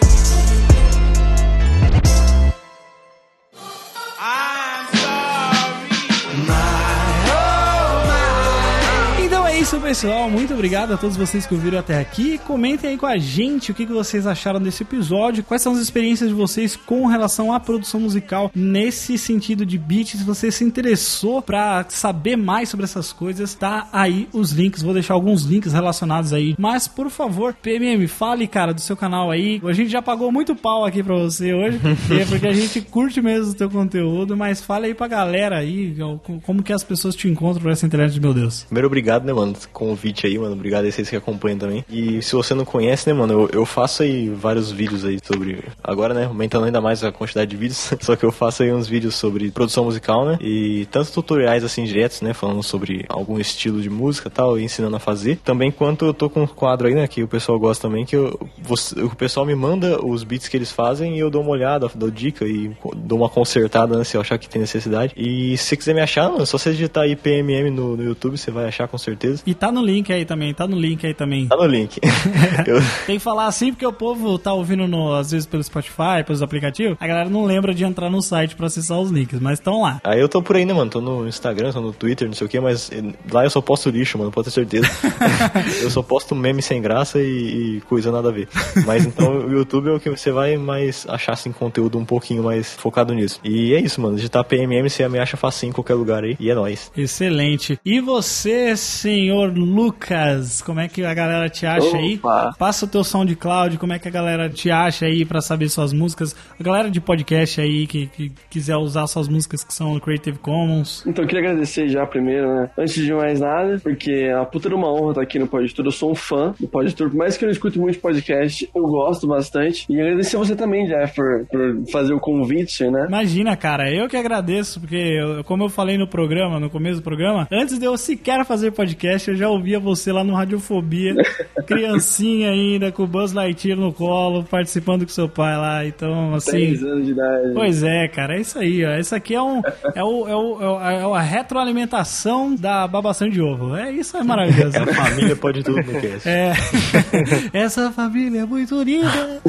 Pessoal. Muito obrigado a todos vocês que ouviram até aqui. Comentem aí com a gente o que vocês acharam desse episódio. Quais são as experiências de vocês com relação à produção musical nesse sentido de beat. Se você se interessou pra saber mais sobre essas coisas, tá aí os links. Vou deixar alguns links relacionados aí. Mas, por favor, PMM, fale, cara, do seu canal aí. A gente já pagou muito pau aqui pra você hoje, é porque a gente curte mesmo o teu conteúdo. Mas fale aí pra galera aí como que as pessoas te encontram nessa internet, meu Deus. Primeiro, obrigado, né, mano, convite aí, mano. Obrigado a vocês que acompanham também. E se você não conhece, né, mano, eu, eu faço aí vários vídeos aí sobre. Agora, né, aumentando ainda mais a quantidade de vídeos. Só que eu faço aí uns vídeos sobre produção musical, né? E tanto tutoriais assim diretos, né? Falando sobre algum estilo de música tal, e ensinando a fazer. Também quanto eu tô com um quadro aí, né? Que o pessoal gosta também, que eu, você- o pessoal me manda os beats que eles fazem e eu dou uma olhada, dou dica e dou uma consertada, né? Se eu achar que tem necessidade. E se quiser me achar, mano, só você digitar aí PMM no, no YouTube, você vai achar com certeza. E tá no link aí também, tá no link aí também. Tá no link. Eu- Tem que falar assim porque o povo tá ouvindo no, às vezes pelo Spotify, pelos aplicativos. A galera não lembra de entrar no site pra acessar os links, mas estão lá. Aí eu tô por aí, né, mano? Tô no Instagram, tô no Twitter, não sei o que, mas eh, lá eu só posto lixo, mano, pode ter certeza. eu só posto meme sem graça e, e coisa nada a ver. Mas então o YouTube é o que você vai mais achar, assim, conteúdo um pouquinho mais focado nisso. E é isso, mano. Digitar PMM, você me acha facinho em qualquer lugar aí. E é nóis. Excelente. E você, senhor Lucas, como é que a galera te acha aí? Opa. Passa o teu SoundCloud, como é que a galera te acha aí pra saber suas músicas? A galera de podcast aí que, que quiser usar suas músicas que são Creative Commons. Então eu queria agradecer já primeiro, né? Antes de mais nada, porque é uma puta de uma honra estar aqui no Tudo. Eu sou um fã do Tudo. Por mais que eu não escute muito podcast, eu gosto bastante. E agradecer você também, Jeff, por, por fazer o convite, né? Imagina, cara, eu que agradeço, porque eu- como eu falei no programa, no começo do programa, antes de eu sequer fazer podcast, podcast, eu já ouvia você lá no Radiofobia, criancinha ainda, com o Buzz Lightyear no colo, participando com seu pai lá. Então, assim. 10 anos de idade. Pois é, cara, é isso aí, ó. Isso aqui é, um, é, o, é, o, é o- é a retroalimentação da babação de ovo. É isso, é maravilhoso. A família pode tudo no cast. É. Essa família é muito unida.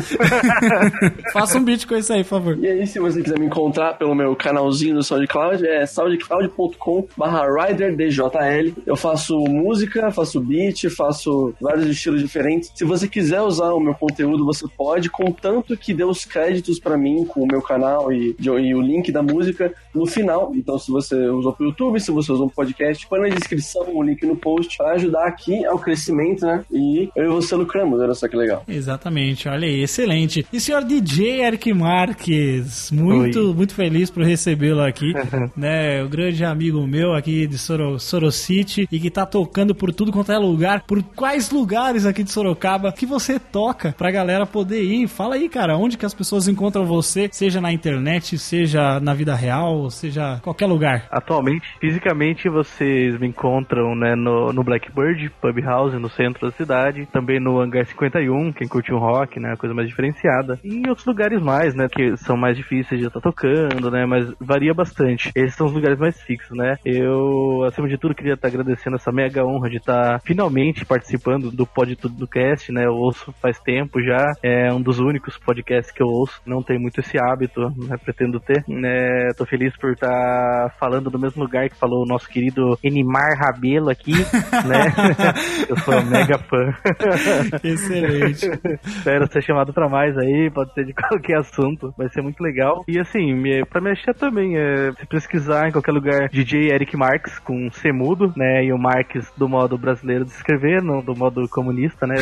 Faça um beat com isso aí, por favor. E aí, se você quiser me encontrar pelo meu canalzinho no SoundCloud, é soundcloud.com barra RiderDJL. Eu faço música, faço beat, faço vários estilos diferentes. Se você quiser usar o meu conteúdo, você pode, contanto que dê os créditos pra mim com o meu canal e, e o link da música no final. Então, se você usou pro YouTube, se você usou um podcast, põe na descrição o link no post para ajudar aqui ao crescimento, né? E eu e você lucramos, olha só que legal. Exatamente, olha aí, excelente. E senhor DJ Eric Marques, muito, muito feliz por recebê-lo aqui, né? O grande amigo meu aqui de Soro, Sorocity e que tá tocando por tudo quanto é lugar. Por quais lugares aqui de Sorocaba que você toca pra galera poder ir? Fala aí, cara, onde que as pessoas encontram você, seja na internet, seja na vida real, seja qualquer lugar. Atualmente, fisicamente, vocês me encontram né, no, no Blackbird, Pub House, no centro da cidade. Também no Hangar 51, quem curte um rock, né? Coisa mais diferenciada. E em outros lugares mais, né? Que são mais difíceis de estar tocando, né? Mas varia bastante. Esses são os lugares mais fixos, né? Eu, acima de tudo, queria estar agradecendo essa mega honra de estar finalmente participando do Pod Tudo do Cast, né? Eu ouço faz tempo já. É um dos únicos podcasts que eu ouço. Não tenho muito esse hábito, né? Pretendo ter. Né? Tô feliz por estar falando do mesmo lugar que falou o nosso querido Enimar Rabelo aqui, né? eu sou mega fã. Excelente. Espero ser chamado pra mais aí, pode ser de qualquer assunto, vai ser muito legal. E assim, pra me achar também, é, se pesquisar em qualquer lugar DJ Eric Marques com C mudo, né? E o Marques do modo brasileiro de escrever, não do modo comunista, né?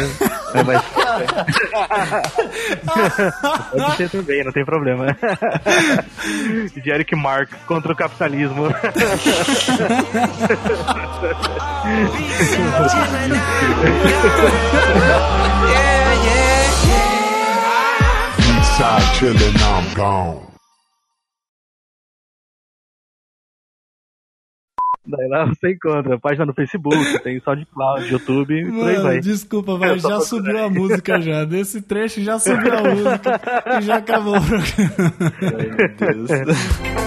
É, mas- pode ser também, não tem problema. DJ Eric Marques contra o capitalismo. Eastside chillin', I'm gone. Daí lá você encontra página no Facebook, tem SoundCloud, YouTube e por aí vai. Mano, desculpa, mas só já procurar subiu a aí. música já. Nesse trecho já subiu a música e já acabou o programa. Meu Deus.